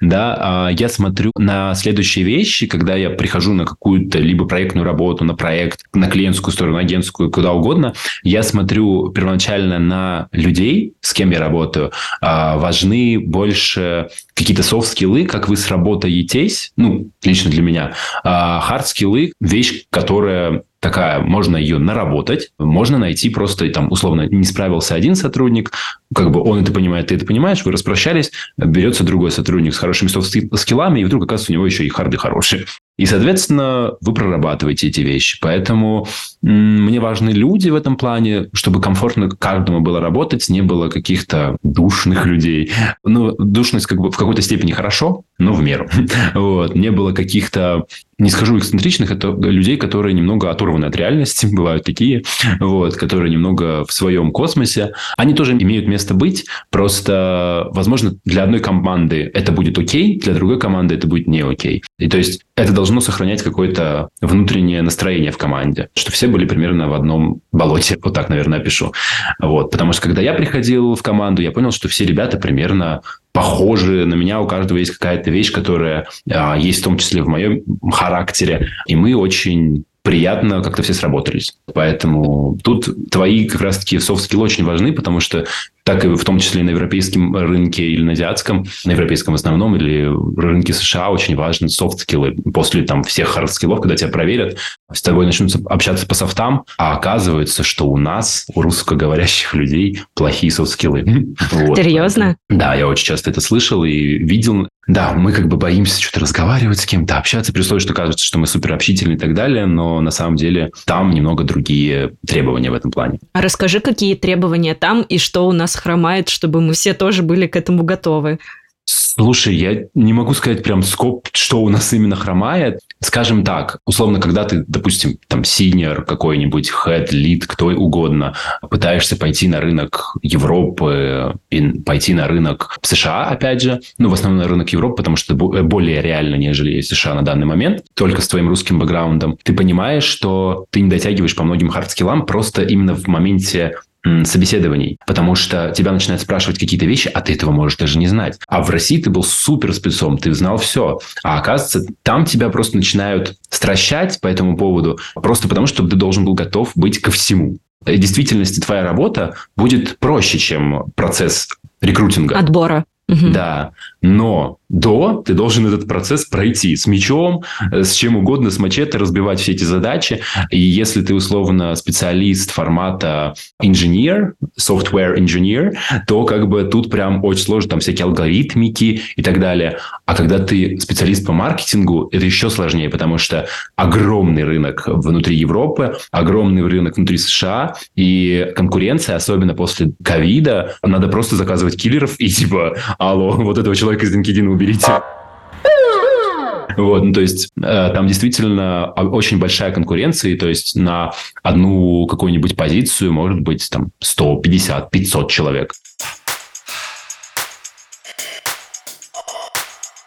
да, а я смотрю на следующие вещи, когда я прихожу на какую-то либо проектную работу, на проект, на клиентскую сторону, агентскую, куда угодно, я смотрю первоначально на людей, с кем я работаю, а, важны больше какие-то софт-скиллы, как вы сработаетесь, ну, лично для меня, а хард-скиллы, вещь, которая такая, можно ее наработать, можно найти просто, там, условно, не справился один сотрудник, как бы он это понимает, ты это понимаешь, вы распрощались, берется другой сотрудник с хорошими софт-скиллами, и вдруг, оказывается, у него еще и харды хорошие. И, соответственно, вы прорабатываете эти вещи. Поэтому мне важны люди в этом плане, чтобы комфортно каждому было работать, не было каких-то душных людей. Ну, душность как бы в какой-то степени хорошо, но в меру. (laughs) Вот. Не было каких-то, не скажу эксцентричных, это людей, которые немного оторваны от реальности, (laughs) бывают такие, вот, которые немного в своем космосе. Они тоже имеют место быть, просто, возможно, для одной команды это будет окей, для другой команды это будет не окей. И то есть это должно сохранять какое-то внутреннее настроение в команде, что все были примерно в одном болоте, вот так, наверное, опишу. Вот, потому что когда я приходил в команду, я понял, что все ребята примерно похожи на меня, у каждого есть какая-то вещь, которая а, есть в том числе в моем характере, и мы очень приятно как-то все сработались. Поэтому тут твои как раз-таки софт-скиллы очень важны, потому что так и в том числе и на европейском рынке или на азиатском, на европейском в основном, или рынке США очень важны софт-скиллы. После там всех хард-скиллов, когда тебя проверят, с тобой начнут общаться по софтам, а оказывается, что у нас, у русскоговорящих людей, плохие софт-скиллы. (laughs) Вот. Серьезно? Да, я очень часто это слышал и видел. Да, мы как бы боимся что-то разговаривать с кем-то, общаться, при условии, что кажется, что мы супер общительны и так далее, но на самом деле там немного другие требования в этом плане. А расскажи, какие требования там и что у нас хромает, чтобы мы все тоже были к этому готовы. Слушай, я не могу сказать прям scope, что у нас именно хромает. Скажем так, условно, когда ты, допустим, там, senior какой-нибудь, head, lead, кто угодно, пытаешься пойти на рынок Европы, и пойти на рынок США, опять же, ну, в основном на рынок Европы, потому что более реально, нежели США на данный момент, только с твоим русским бэкграундом, ты понимаешь, что ты не дотягиваешь по многим hard skill ам просто именно в моменте собеседований, потому что тебя начинают спрашивать какие-то вещи, а ты этого можешь даже не знать. А в России ты был супер спецом, ты знал все. А оказывается, там тебя просто начинают стращать по этому поводу, просто потому что ты должен был готов быть ко всему. В действительности твоя работа будет проще, чем процесс рекрутинга. Отбора. Да, но до ты должен этот процесс пройти с мечом, э, с чем угодно, с мачете, разбивать все эти задачи. И если ты условно специалист формата инженер, software engineer, то как бы тут прям очень сложно, там всякие алгоритмики и так далее. А когда ты специалист по маркетингу, это еще сложнее, потому что огромный рынок внутри Европы, огромный рынок внутри США, и конкуренция, особенно после ковида, надо просто заказывать киллеров и типа, алло, вот этого человека из LinkedIn убери уберите. Вот, ну, то есть э, там действительно очень большая конкуренция, и то есть на одну какую-нибудь позицию может быть там 150, 500 человек.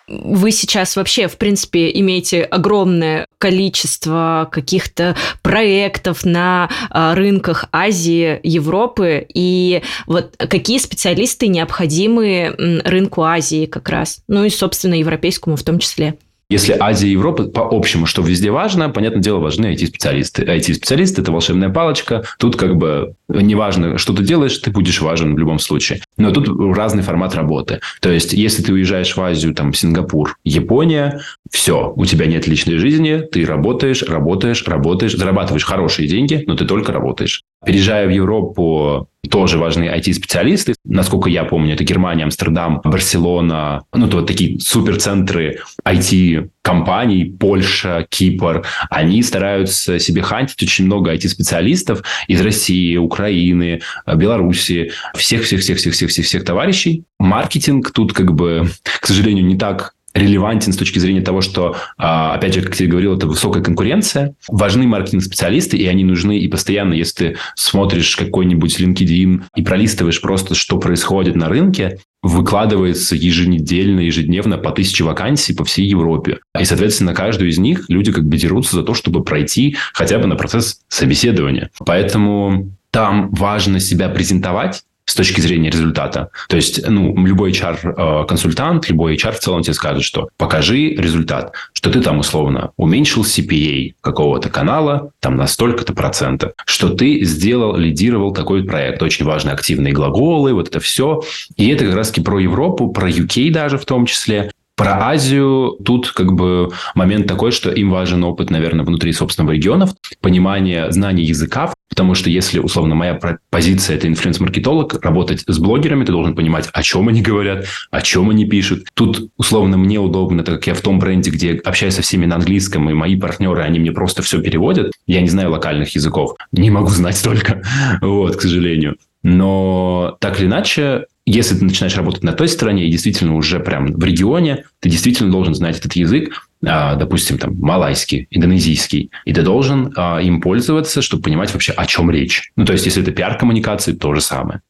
Вы сейчас вообще, в принципе, имеете огромное количество каких-то проектов на а, рынках Азии, Европы, и вот какие специалисты необходимы рынку Азии как раз, ну и, собственно, европейскому в том числе? Если Азия и Европа, по общему, что везде важно, понятное дело, важны IT-специалисты. IT-специалисты – это волшебная палочка. Тут как бы неважно, что ты делаешь, ты будешь важен в любом случае. Но тут разный формат работы. То есть, если ты уезжаешь в Азию, там, Сингапур, Япония, все, у тебя нет личной жизни, ты работаешь, работаешь, работаешь, зарабатываешь хорошие деньги, но ты только работаешь. Переезжая в Европу, тоже важны IT-специалисты. Насколько я помню, это Германия, Амстердам, Барселона, ну, то вот такие суперцентры IT-компаний, Польша, Кипр. Они стараются себе хантить очень много IT-специалистов из России, Украины, Беларуси, всех-всех-всех-всех-всех-всех товарищей. Маркетинг тут как бы, к сожалению, не так релевантен с точки зрения того, что, а, опять же, как я говорил, это высокая конкуренция. Важны маркетинг-специалисты, и они нужны и постоянно, если ты смотришь какой-нибудь LinkedIn и пролистываешь просто, что происходит на рынке, выкладывается еженедельно, ежедневно по тысяче вакансий по всей Европе. И, соответственно, каждую из них люди как бы дерутся за то, чтобы пройти хотя бы на процесс собеседования. Поэтому там важно себя презентовать, с точки зрения результата. То есть, ну, любой HR-консультант, любой HR в целом тебе скажет, что покажи результат, что ты там условно уменьшил CPA какого-то канала там на столько-то процентов, что ты сделал, лидировал такой проект. Очень важны активные глаголы, вот это все. И это как раз-таки про Европу, про UK даже в том числе. Про Азию тут как бы момент такой, что им важен опыт, наверное, внутри собственного региона, понимание знаний языка, потому что если, условно, моя позиция – это инфлюенс-маркетолог, работать с блогерами, ты должен понимать, о чем они говорят, о чем они пишут. Тут, условно, мне удобно, так как я в том бренде, где общаюсь со всеми на английском, и мои партнеры, они мне просто все переводят. Я не знаю локальных языков, не могу знать столько, (laughs) вот, к сожалению. Но так или иначе, если ты начинаешь работать на той стороне и действительно уже прям в регионе, ты действительно должен знать этот язык, а, допустим, там, малайский, индонезийский, и ты должен а, им пользоваться, чтобы понимать вообще, о чем речь. Ну, то есть, если это пиар-коммуникации, то же самое.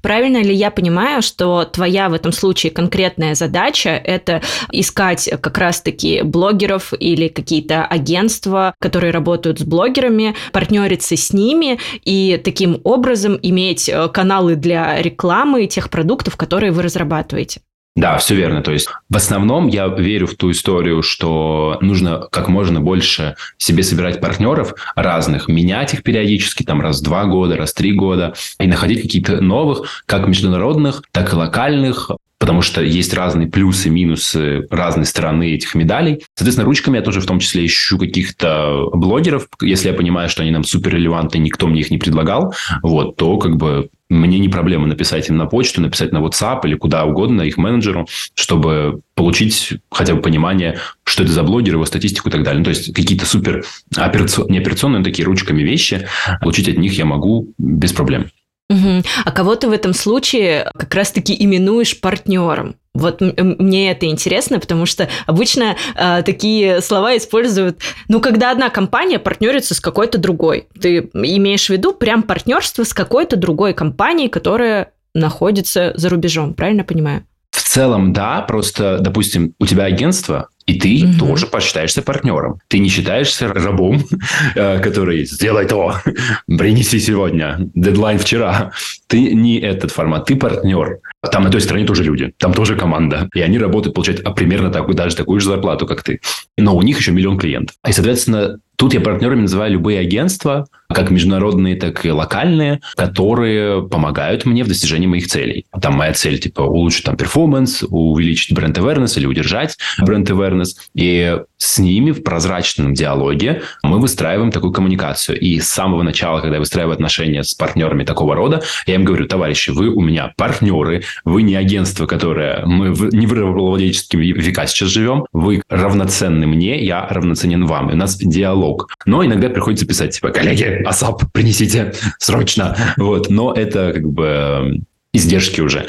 Правильно ли я понимаю, что твоя в этом случае конкретная задача – это искать как раз-таки блогеров или какие-то агентства, которые работают с блогерами, партнериться с ними и таким образом иметь э, каналы для рекламы тех продуктов, которые вы разрабатываете? Да, все верно. То есть в основном я верю в ту историю, что нужно как можно больше себе собирать партнеров разных, менять их периодически, там раз в два года, раз в три года, и находить какие-то новых, как международных, так и локальных, потому что есть разные плюсы, минусы разной стороны этих медалей. Соответственно, ручками я тоже в том числе ищу каких-то блогеров. Если я понимаю, что они нам супер релевантны, никто мне их не предлагал, вот, то как бы мне не проблема написать им на почту, написать на WhatsApp или куда угодно их менеджеру, чтобы получить хотя бы понимание, что это за блогер, его статистику и так далее. Ну, то есть какие-то супер операцион... не операционные, но такие ручками вещи, получить от них я могу без проблем. Угу. А кого ты в этом случае как раз-таки именуешь партнером? Вот мне это интересно, потому что обычно э, такие слова используют, ну, когда одна компания партнерится с какой-то другой. Ты имеешь в виду прям партнерство с какой-то другой компанией, которая находится за рубежом, правильно понимаю? В целом, да, просто, допустим, у тебя агентство, и ты угу. тоже посчитаешься партнером. Ты не считаешься рабом, (laughs) э, который сделай то, (laughs) принеси сегодня, дедлайн вчера. Ты не этот формат, ты партнер. Там на той стороне тоже люди, там тоже команда. И они работают, получают примерно такую, даже такую же зарплату, как ты. Но у них еще миллион клиентов. И, соответственно, Тут я партнерами называю любые агентства, как международные, так и локальные, которые помогают мне в достижении моих целей. Там моя цель, типа, улучшить там перформанс, увеличить бренд awareness или удержать бренд awareness. И с ними в прозрачном диалоге мы выстраиваем такую коммуникацию. И с самого начала, когда я выстраиваю отношения с партнерами такого рода, я им говорю, товарищи, вы у меня партнеры, вы не агентство, которое мы не в рабовладельческом века сейчас живем, вы равноценны мне, я равноценен вам. И у нас диалог. Но иногда приходится писать, типа, коллеги, асап, принесите срочно. Вот. Но это как бы издержки уже.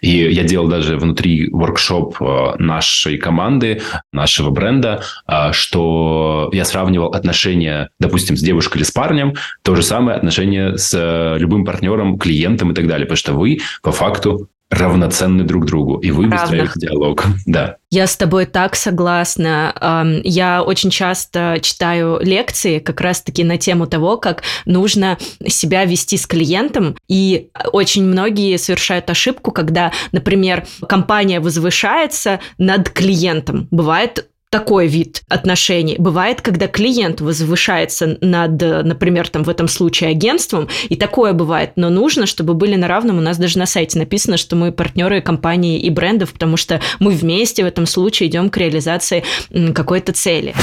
И я делал даже внутри воркшоп э, нашей команды, нашего бренда, э, что я сравнивал отношения, допустим, с девушкой или с парнем, то же самое отношение с э, любым партнером, клиентом и так далее. Потому что вы по факту равноценны друг другу, и вы выстраиваете диалог. (laughs) Да. Я с тобой так согласна. Я очень часто читаю лекции как раз-таки на тему того, как нужно себя вести с клиентом, и очень многие совершают ошибку, когда, например, компания возвышается над клиентом. Бывает такой вид отношений. Бывает, когда клиент возвышается над, например, там в этом случае агентством, и такое бывает, но нужно, чтобы были на равном. У нас даже на сайте написано, что мы партнеры компании и брендов, потому что мы вместе в этом случае идем к реализации какой-то цели.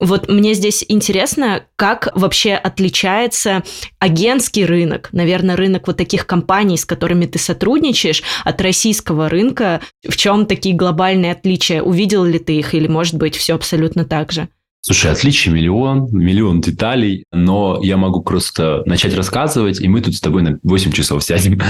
Вот мне здесь интересно, как вообще отличается агентский рынок, наверное, рынок вот таких компаний, с которыми ты сотрудничаешь, от российского рынка. В чем такие глобальные отличия? Увидел ли ты их или, может быть, все абсолютно так же? Слушай, отличий миллион, миллион деталей, но я могу просто начать рассказывать, и мы тут с тобой на 8 часов сядем.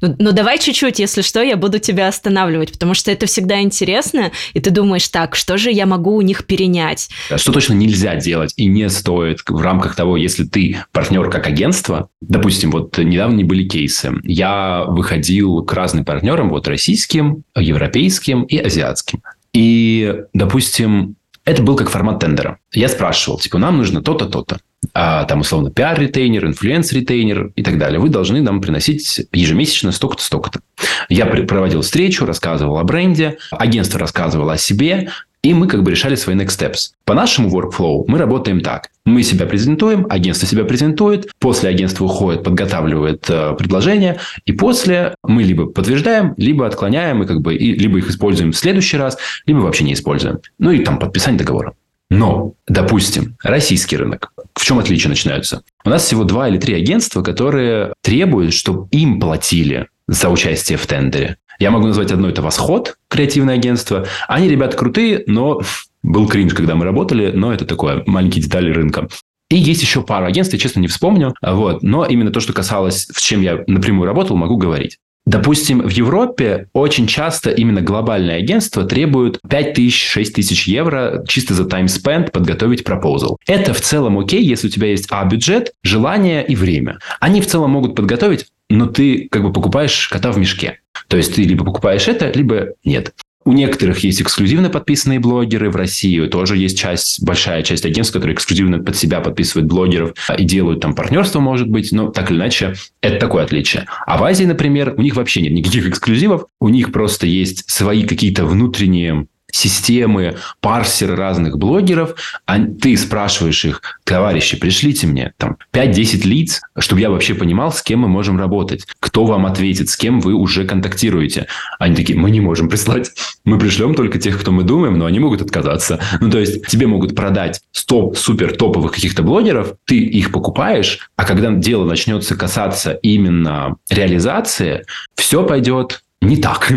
Ну, ну давай чуть-чуть, если что, я буду тебя останавливать, потому что это всегда интересно, и ты думаешь, так, что же я могу у них перенять? Что точно нельзя делать и не стоит в рамках того, если ты партнер как агентство, допустим, вот недавно не были кейсы, я выходил к разным партнерам, вот российским, европейским и азиатским. И, допустим, это был как формат тендера. Я спрашивал, типа, нам нужно то-то, то-то. А, там, условно, PR-retainer, influence-retainer и так далее. Вы должны нам приносить ежемесячно столько-то, столько-то. Я проводил встречу, рассказывал о бренде, агентство рассказывало о себе, и мы как бы решали свои next steps. По нашему workflow мы работаем так. Мы себя презентуем, агентство себя презентует, после агентство уходит, подготавливает э, предложение, и после мы либо подтверждаем, либо отклоняем, и как бы, и, либо их используем в следующий раз, либо вообще не используем. Ну и там подписание договора. Но, допустим, российский рынок. В чем отличия начинаются? У нас всего два или три агентства, которые требуют, чтобы им платили за участие в тендере. Я могу назвать одно, это «Восход», креативное агентство. Они, ребята, крутые, но был кринж, когда мы работали, но это такое, маленькие детали рынка. И есть еще пара агентств, я честно не вспомню. Вот. Но именно то, что касалось, с чем я напрямую работал, могу говорить. Допустим, в Европе очень часто именно глобальные агентства требуют 5 тысяч, 6 тысяч евро чисто за time spent подготовить пропозал. Это в целом окей, если у тебя есть а бюджет, желание и время. Они в целом могут подготовить, но ты как бы покупаешь кота в мешке. То есть ты либо покупаешь это, либо нет. У некоторых есть эксклюзивно подписанные блогеры в России. Тоже есть часть, большая часть агентств, которые эксклюзивно под себя подписывают блогеров и делают там партнерство, может быть. Но так или иначе, это такое отличие. А в Азии, например, у них вообще нет никаких эксклюзивов. У них просто есть свои какие-то внутренние системы, парсеры разных блогеров, а ты спрашиваешь их, товарищи, пришлите мне там 5-10 лиц, чтобы я вообще понимал, с кем мы можем работать, кто вам ответит, с кем вы уже контактируете. Они такие, мы не можем прислать, мы пришлем только тех, кто мы думаем, но они могут отказаться. Ну, то есть, тебе могут продать 100 супер топовых каких-то блогеров, ты их покупаешь, а когда дело начнется касаться именно реализации, все пойдет не так.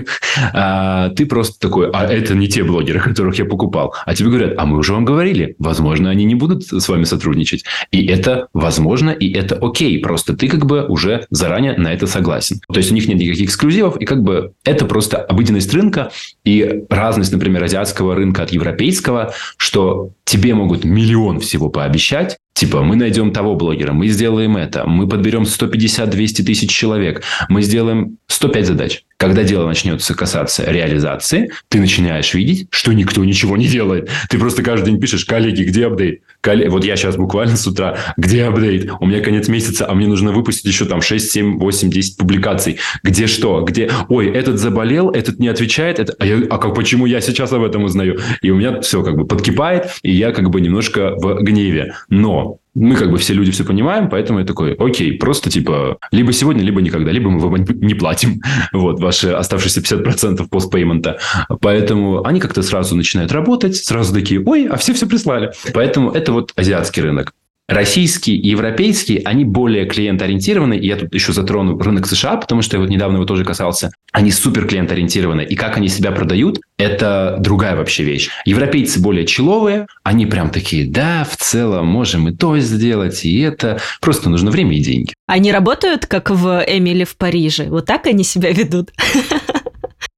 А, ты просто такой, а это не те блогеры, которых я покупал. А тебе говорят, а мы уже вам говорили, возможно, они не будут с вами сотрудничать. И это возможно, и это окей. Просто ты как бы уже заранее на это согласен. То есть у них нет никаких эксклюзивов, и как бы это просто обыденность рынка и разность, например, азиатского рынка от европейского, что тебе могут миллион всего пообещать, Типа, мы найдем того блогера, мы сделаем это, мы подберем 150-200 тысяч человек, мы сделаем 105 задач. Когда дело начнется касаться реализации, ты начинаешь видеть, что никто ничего не делает. Ты просто каждый день пишешь, коллеги, где апдейт? Коллеги, вот я сейчас буквально с утра, где апдейт? У меня конец месяца, а мне нужно выпустить еще там 6, 7, 8, 10 публикаций. Где что? Где? Ой, этот заболел, этот не отвечает. Это... А, я... а как, почему я сейчас об этом узнаю? И у меня все как бы подкипает, и я как бы немножко в гневе. Но мы как бы все люди все понимаем, поэтому я такой, окей, просто типа либо сегодня, либо никогда, либо мы вам не платим (laughs) вот ваши оставшиеся 50% постпеймента. Поэтому они как-то сразу начинают работать, сразу такие, ой, а все все прислали. Поэтому это вот азиатский рынок. Российский и европейский, они более клиент-ориентированы. Я тут еще затрону рынок США, потому что я вот недавно его тоже касался. Они супер клиент-ориентированы. И как они себя продают, это другая вообще вещь. Европейцы более человые. Они прям такие, да, в целом можем и то сделать, и это. Просто нужно время и деньги. Они работают, как в Эмили в Париже. Вот так они себя ведут.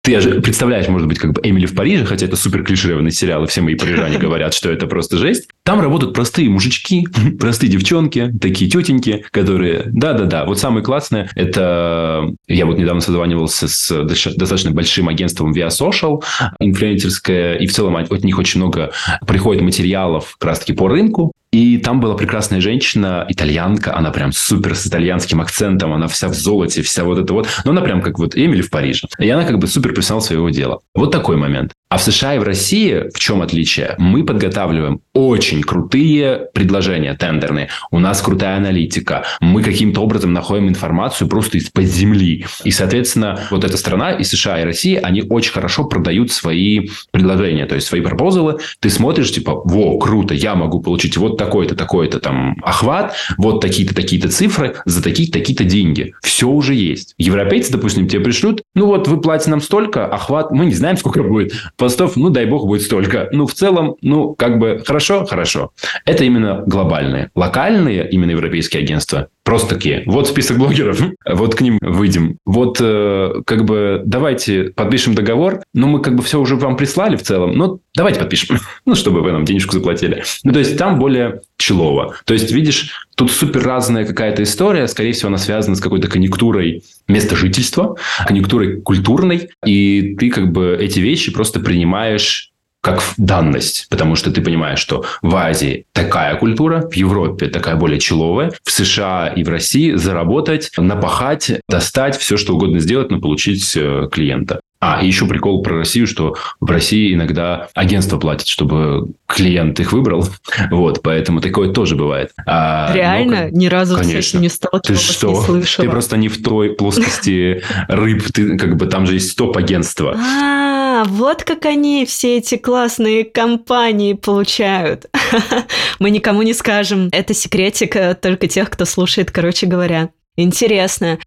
Ты же представляешь, может быть, как бы Эмили в Париже, хотя это супер клишированный сериал, и все мои парижане (laughs) говорят, что это просто жесть. Там работают простые мужички, (laughs) простые девчонки, такие тетеньки, которые... Да-да-да, вот самое классное, это... Я вот недавно созванивался с достаточно большим агентством Via Social, инфлюенсерское, и в целом от них очень много приходит материалов как раз-таки по рынку, и там была прекрасная женщина, итальянка, она прям супер с итальянским акцентом, она вся в золоте, вся вот это вот. Но она прям как вот Эмили в Париже. И она как бы супер профессионал своего дела. Вот такой момент. А в США и в России в чем отличие? Мы подготавливаем очень крутые предложения тендерные. У нас крутая аналитика. Мы каким-то образом находим информацию просто из-под земли. И, соответственно, вот эта страна и США, и Россия, они очень хорошо продают свои предложения, то есть свои пропозалы. Ты смотришь, типа, во, круто, я могу получить вот такой-то, такой-то там охват, вот такие-то, такие-то цифры за такие-то, такие-то деньги. Все уже есть. Европейцы, допустим, тебе пришлют, ну вот вы платите нам столько, охват, мы не знаем, сколько будет постов, ну дай бог будет столько. Ну, в целом, ну, как бы хорошо, хорошо. Это именно глобальные. Локальные, именно европейские агентства, просто такие. Вот список блогеров, (laughs) вот к ним выйдем. Вот э, как бы давайте подпишем договор. Ну, мы как бы все уже вам прислали в целом. Ну, давайте подпишем. (laughs) Ну, чтобы вы нам денежку заплатили. Ну, то есть, там более челово. То есть, видишь, тут супер разная какая-то история. Скорее всего, она связана с какой-то конъюнктурой места жительства, конъюнктурой культурной. И ты как бы эти вещи просто принимаешь как данность, потому что ты понимаешь, что в Азии такая культура, в Европе такая более человая, в США и в России заработать, напахать, достать, все что угодно сделать, но получить э, клиента. А, и еще прикол про Россию, что в России иногда агентство платит, чтобы клиент их выбрал. (laughs) Вот, поэтому такое тоже бывает. А, Реально? Но, Ни разу конечно. с этим не сталкивалась, Ты что? не слышала. Ты просто не в той плоскости рыб. Ты, как бы, там же есть топ-агентства. А, вот как они все эти классные компании получают. (laughs) Мы никому не скажем. Это секретик э, только тех, кто слушает, короче говоря. Интересно.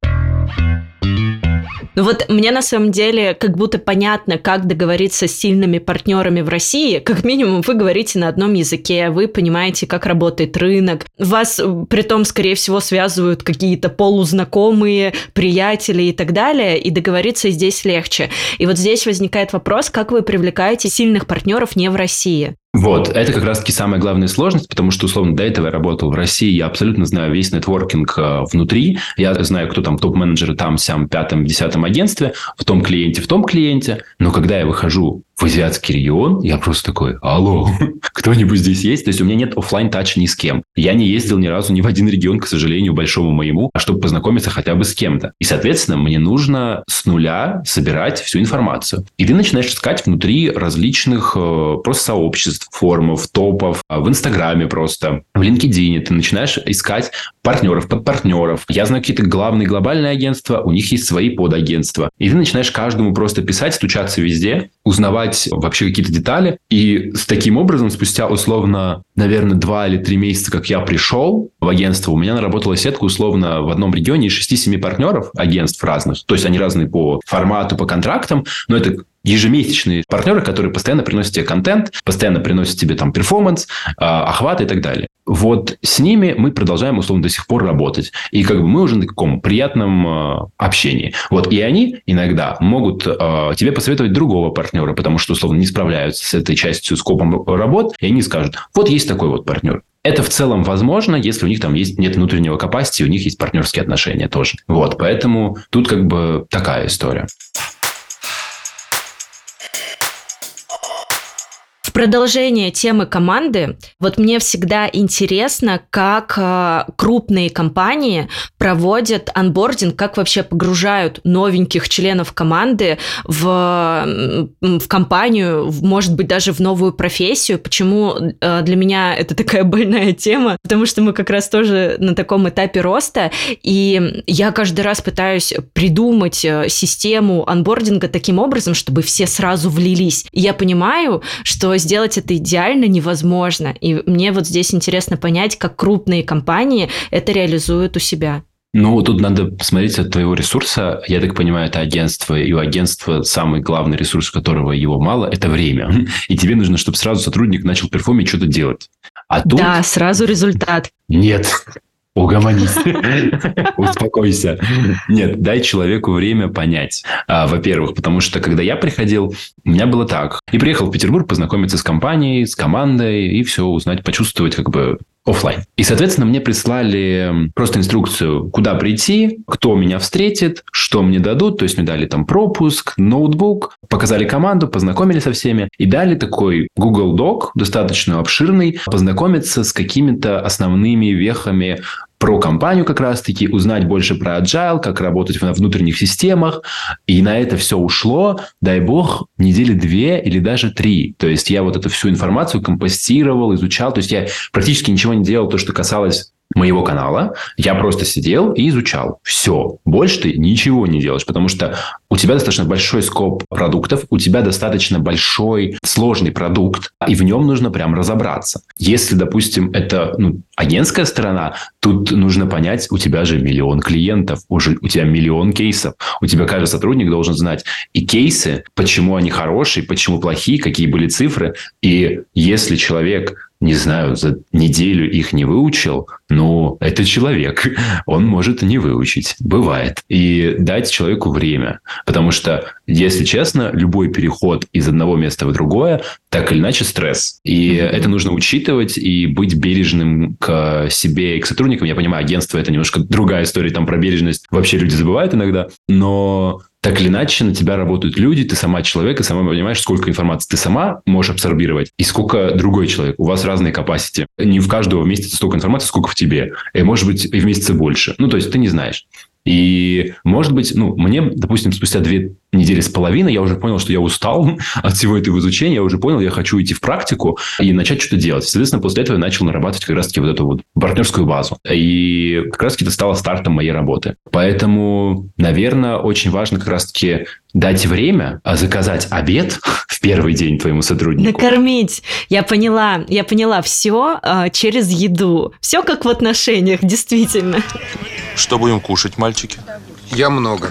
Ну вот мне на самом деле как будто понятно, как договориться с сильными партнерами в России. Как минимум вы говорите на одном языке, вы понимаете, как работает рынок. Вас э, при том, скорее всего, связывают какие-то полузнакомые, приятели и так далее, и договориться здесь легче. И вот здесь возникает вопрос, как вы привлекаете сильных партнеров не в России? Вот, это как раз-таки самая главная сложность, потому что, условно, до этого я работал в России, я абсолютно знаю весь нетворкинг э, внутри, я знаю, кто там топ-менеджеры там, сям, пятом, десятом агентстве, в том клиенте, в том клиенте, но когда я выхожу в азиатский регион, я просто такой, алло, (laughs) кто-нибудь здесь есть? То есть, у меня нет офлайн тач ни с кем. Я не ездил ни разу ни в один регион, к сожалению, большому моему, а чтобы познакомиться хотя бы с кем-то. И, соответственно, мне нужно с нуля собирать всю информацию. И ты начинаешь искать внутри различных э, просто сообществ, форумов, топов, а, в Инстаграме просто, в LinkedIn. Ты начинаешь искать партнеров, подпартнеров. Я знаю какие-то главные глобальные агентства, у них есть свои подагентства. И ты начинаешь каждому просто писать, стучаться везде, узнавать вообще какие-то детали. И с таким образом, спустя условно, наверное, два или три месяца, как я пришел в агентство, у меня наработала сетка условно в одном регионе из 6-7 партнеров агентств разных. То есть они разные по формату, по контрактам, но это ежемесячные партнеры, которые постоянно приносят тебе контент, постоянно приносят тебе там перформанс, а, охват и так далее. Вот с ними мы продолжаем, условно, до сих пор работать. И как бы мы уже на каком приятном а, общении. Вот. И они иногда могут а, тебе посоветовать другого партнера, потому что, условно, не справляются с этой частью, скопом работ, и они скажут, вот есть такой вот партнер. Это в целом возможно, если у них там есть, нет внутреннего capacity, у них есть партнерские отношения тоже. Вот, поэтому тут как бы такая история. Продолжение темы команды, вот мне всегда интересно, как э, крупные компании проводят анбординг, как вообще погружают новеньких членов команды в, в компанию, в, может быть, даже в новую профессию. Почему э, для меня это такая (laughs) больная тема? Потому что мы как раз тоже на таком этапе роста, и я каждый раз пытаюсь придумать э, систему анбординга таким образом, чтобы все сразу влились. И я понимаю, что сделать это идеально невозможно. И мне вот здесь интересно понять, как крупные компании это реализуют у себя. Ну, тут надо посмотреть от твоего ресурса. Я так понимаю, это агентство, и у агентства самый главный ресурс, которого его мало, это время. (laughs) И тебе нужно, чтобы сразу сотрудник начал перформить, что-то делать. А тут... Да, сразу результат. Нет, Угомонись. (laughs) Успокойся. Нет, дай человеку время понять. А, во-первых, потому что когда я приходил, у меня было так. И приехал в Петербург познакомиться с компанией, с командой и все узнать, почувствовать как бы офлайн. И, соответственно, мне прислали просто инструкцию, куда прийти, кто меня встретит, что мне дадут. То есть, мне дали там пропуск, ноутбук, показали команду, познакомили со всеми и дали такой Google Doc, достаточно обширный, познакомиться с какими-то основными вехами про компанию как раз-таки, узнать больше про agile, как работать на внутренних системах. И на это все ушло, дай бог, недели две или даже три. То есть я вот эту всю информацию компостировал, изучал. То есть я практически ничего не делал, то, что касалось моего канала, я просто сидел и изучал. Все. Больше ты ничего не делаешь, потому что у тебя достаточно большой скоп продуктов, у тебя достаточно большой сложный продукт, и в нем нужно прям разобраться. Если, допустим, это ну, агентская сторона, тут нужно понять, у тебя же миллион клиентов, уже у тебя миллион кейсов, у тебя каждый сотрудник должен знать и кейсы, почему они хорошие, почему плохие, какие были цифры, и если человек не знаю, за неделю их не выучил, ну, это человек. (laughs) Он может не выучить. Бывает. И дать человеку время. Потому что, если честно, любой переход из одного места в другое, так или иначе, стресс. И mm-hmm. это нужно учитывать и быть бережным к себе и к сотрудникам. Я понимаю, агентство – это немножко другая история, там про бережность вообще люди забывают иногда. Но так или иначе на тебя работают люди, ты сама человек, и сама понимаешь, сколько информации ты сама можешь абсорбировать, и сколько другой человек. У вас разные capacity. Не в каждого вместится столько информации, сколько в тебе. И может быть и вместится больше. Ну, то есть ты не знаешь. И, может быть, ну, мне, допустим, спустя две недели с половиной я уже понял, что я устал (laughs) от всего этого изучения, я уже понял, я хочу идти в практику и начать что-то делать. Соответственно, после этого я начал нарабатывать как раз-таки вот эту вот партнерскую базу. И как раз-таки это стало стартом моей работы. Поэтому, наверное, очень важно как раз-таки дать время, а заказать обед (laughs) в первый день твоему сотруднику. Накормить. Я поняла, я поняла. Все э, через еду. Все как в отношениях, действительно. Что будем кушать, мальчики? Я много.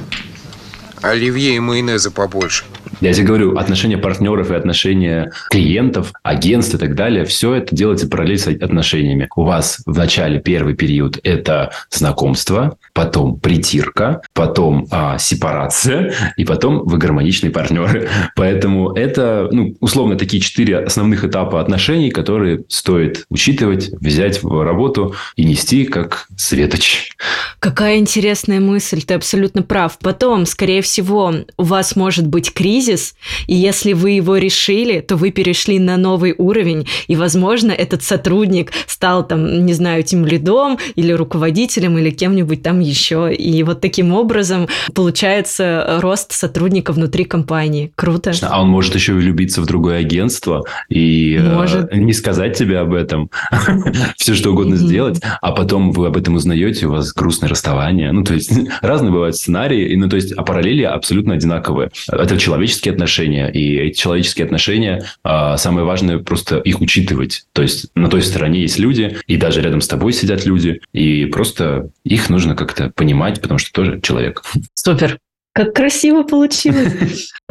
Оливье и майонеза побольше. Я тебе говорю, отношения партнеров и отношения клиентов, агентств и так далее, все это делается параллель с отношениями. У вас в начале первый период это знакомство, потом притирка, потом а, сепарация, и потом вы гармоничные партнеры. Поэтому это, ну, условно, такие четыре основных этапа отношений, которые стоит учитывать, взять в работу и нести как светоч. Какая интересная мысль, ты абсолютно прав. Потом, скорее всего, у вас может быть кризис, кризис, и если вы его решили, то вы перешли на новый уровень, и, возможно, этот сотрудник стал там, не знаю, тем лидом или руководителем или кем-нибудь там еще. И вот таким образом получается рост сотрудника внутри компании. Круто. А он может еще влюбиться в другое агентство и э, может. не сказать тебе об этом, (laughs) все что угодно сделать, а потом вы об этом узнаете, у вас грустное расставание. Ну, то есть (laughs) разные бывают сценарии, ну, то есть, а параллели абсолютно одинаковые. Это человеческий человеческие отношения, и эти человеческие отношения, а, самое важное просто их учитывать. То есть на той стороне есть люди, и даже рядом с тобой сидят люди, и просто их нужно как-то понимать, потому что тоже человек. Супер. Как красиво получилось. (laughs)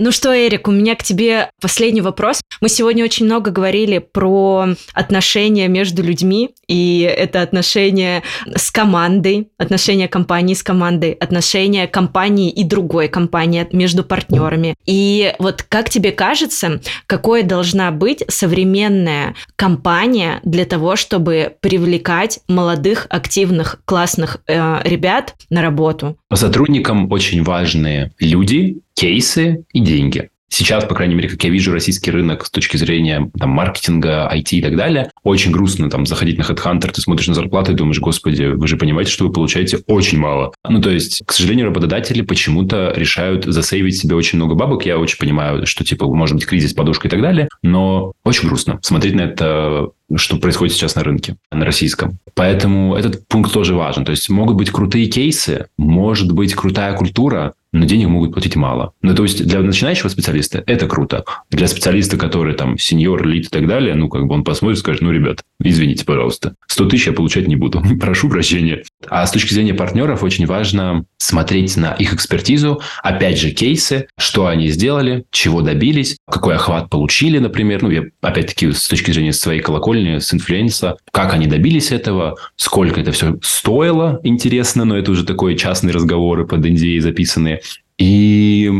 Ну что, Эрик, у меня к тебе последний вопрос. Мы сегодня очень много говорили про отношения между людьми, и это отношения с командой, отношения компании с командой, отношения компании и другой компании между партнерами. И вот как тебе кажется, какой должна быть современная компания для того, чтобы привлекать молодых, активных, классных э, ребят на работу? Сотрудникам очень важны люди, кейсы и деньги. Сейчас, по крайней мере, как я вижу, российский рынок с точки зрения там, маркетинга, IT и так далее, очень грустно там заходить на HeadHunter, ты смотришь на зарплату и думаешь, господи, вы же понимаете, что вы получаете очень мало. Ну, то есть, к сожалению, работодатели почему-то решают засейвить себе очень много бабок. Я очень понимаю, что, типа, может быть, кризис, подушка и так далее, но очень грустно смотреть на это что происходит сейчас на рынке, на российском. Поэтому этот пункт тоже важен. То есть могут быть крутые кейсы, может быть крутая культура, но денег могут платить мало. Ну, то есть для начинающего специалиста это круто. Для специалиста, который там сеньор, лид и так далее, ну, как бы он посмотрит и скажет, ну, ребят, извините, пожалуйста, 100 тысяч я получать не буду. (laughs) Прошу прощения. А с точки зрения партнеров очень важно смотреть на их экспертизу, опять же, кейсы, что они сделали, чего добились, какой охват получили, например. Ну, я, опять-таки, с точки зрения своей колокольни, с инфлюенса, как они добились этого, сколько это все стоило, интересно, но это уже такой частные разговоры под NDA записанные. И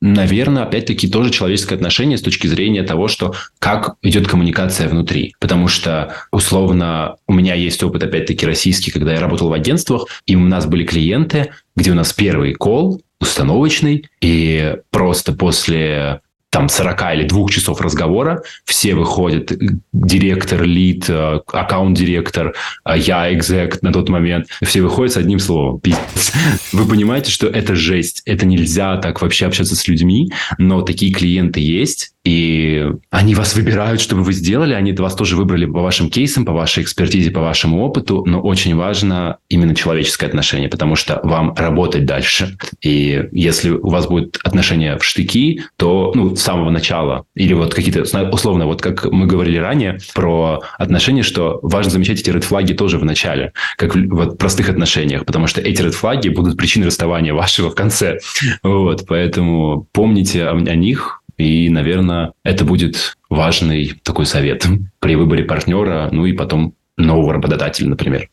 наверное, опять-таки тоже человеческое отношение с точки зрения того, что как идет коммуникация внутри. Потому что, условно, у меня есть опыт, опять-таки, российский, когда я работал в агентствах, и у нас были клиенты, где у нас первый кол установочный, и просто после там 40 или двух часов разговора, все выходят, директор, лид, э, аккаунт-директор, э, я экзек на тот момент, все выходят с одним словом. Пиздец. (laughs) Вы понимаете, что это жесть, это нельзя так вообще общаться с людьми, но такие клиенты есть, и они вас выбирают, чтобы вы сделали, они вас тоже выбрали по вашим кейсам, по вашей экспертизе, по вашему опыту, но очень важно именно человеческое отношение, потому что вам работать дальше. И если у вас будет отношение в штыки, то ну, с самого начала, или вот какие-то, условно, вот как мы говорили ранее про отношения, что важно замечать эти редфлаги тоже в начале, как в вот, простых отношениях, потому что эти редфлаги будут причиной расставания вашего в конце. Вот, поэтому помните о, о них, и, наверное, это будет важный такой совет при выборе партнера, ну и потом нового работодателя, например.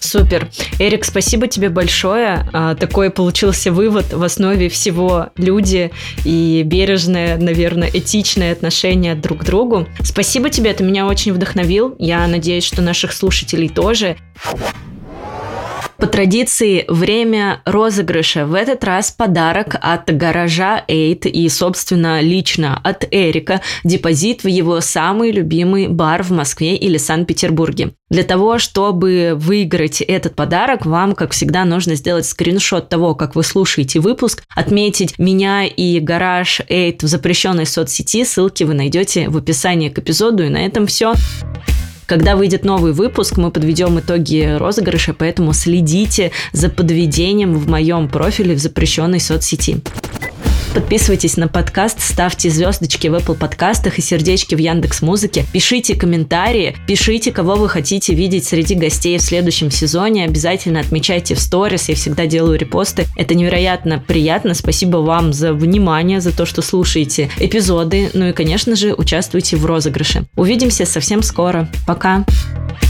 Супер. Эрик, спасибо тебе большое. А, такой получился вывод в основе всего люди и бережное, наверное, этичное отношение друг к другу. Спасибо тебе, ты меня очень вдохновил. Я надеюсь, что наших слушателей тоже. По традиции, время розыгрыша. В этот раз подарок от гаража Эйт и, собственно, лично от Эрика. Депозит в его самый любимый бар в Москве или Санкт-Петербурге. Для того, чтобы выиграть этот подарок, вам, как всегда, нужно сделать скриншот того, как вы слушаете выпуск, отметить меня и гараж Эйт в запрещенной соцсети. Ссылки вы найдете в описании к эпизоду. И на этом все. Когда выйдет новый выпуск, мы подведем итоги розыгрыша, поэтому следите за подведением в моем профиле в запрещенной соцсети. Подписывайтесь на подкаст, ставьте звездочки в Apple подкастах и сердечки в Яндекс Музыке. Пишите комментарии, пишите, кого вы хотите видеть среди гостей в следующем сезоне. Обязательно отмечайте в сторис, я всегда делаю репосты. Это невероятно приятно. Спасибо вам за внимание, за то, что слушаете эпизоды. Ну и, конечно же, участвуйте в розыгрыше. Увидимся совсем скоро. Пока! Пока.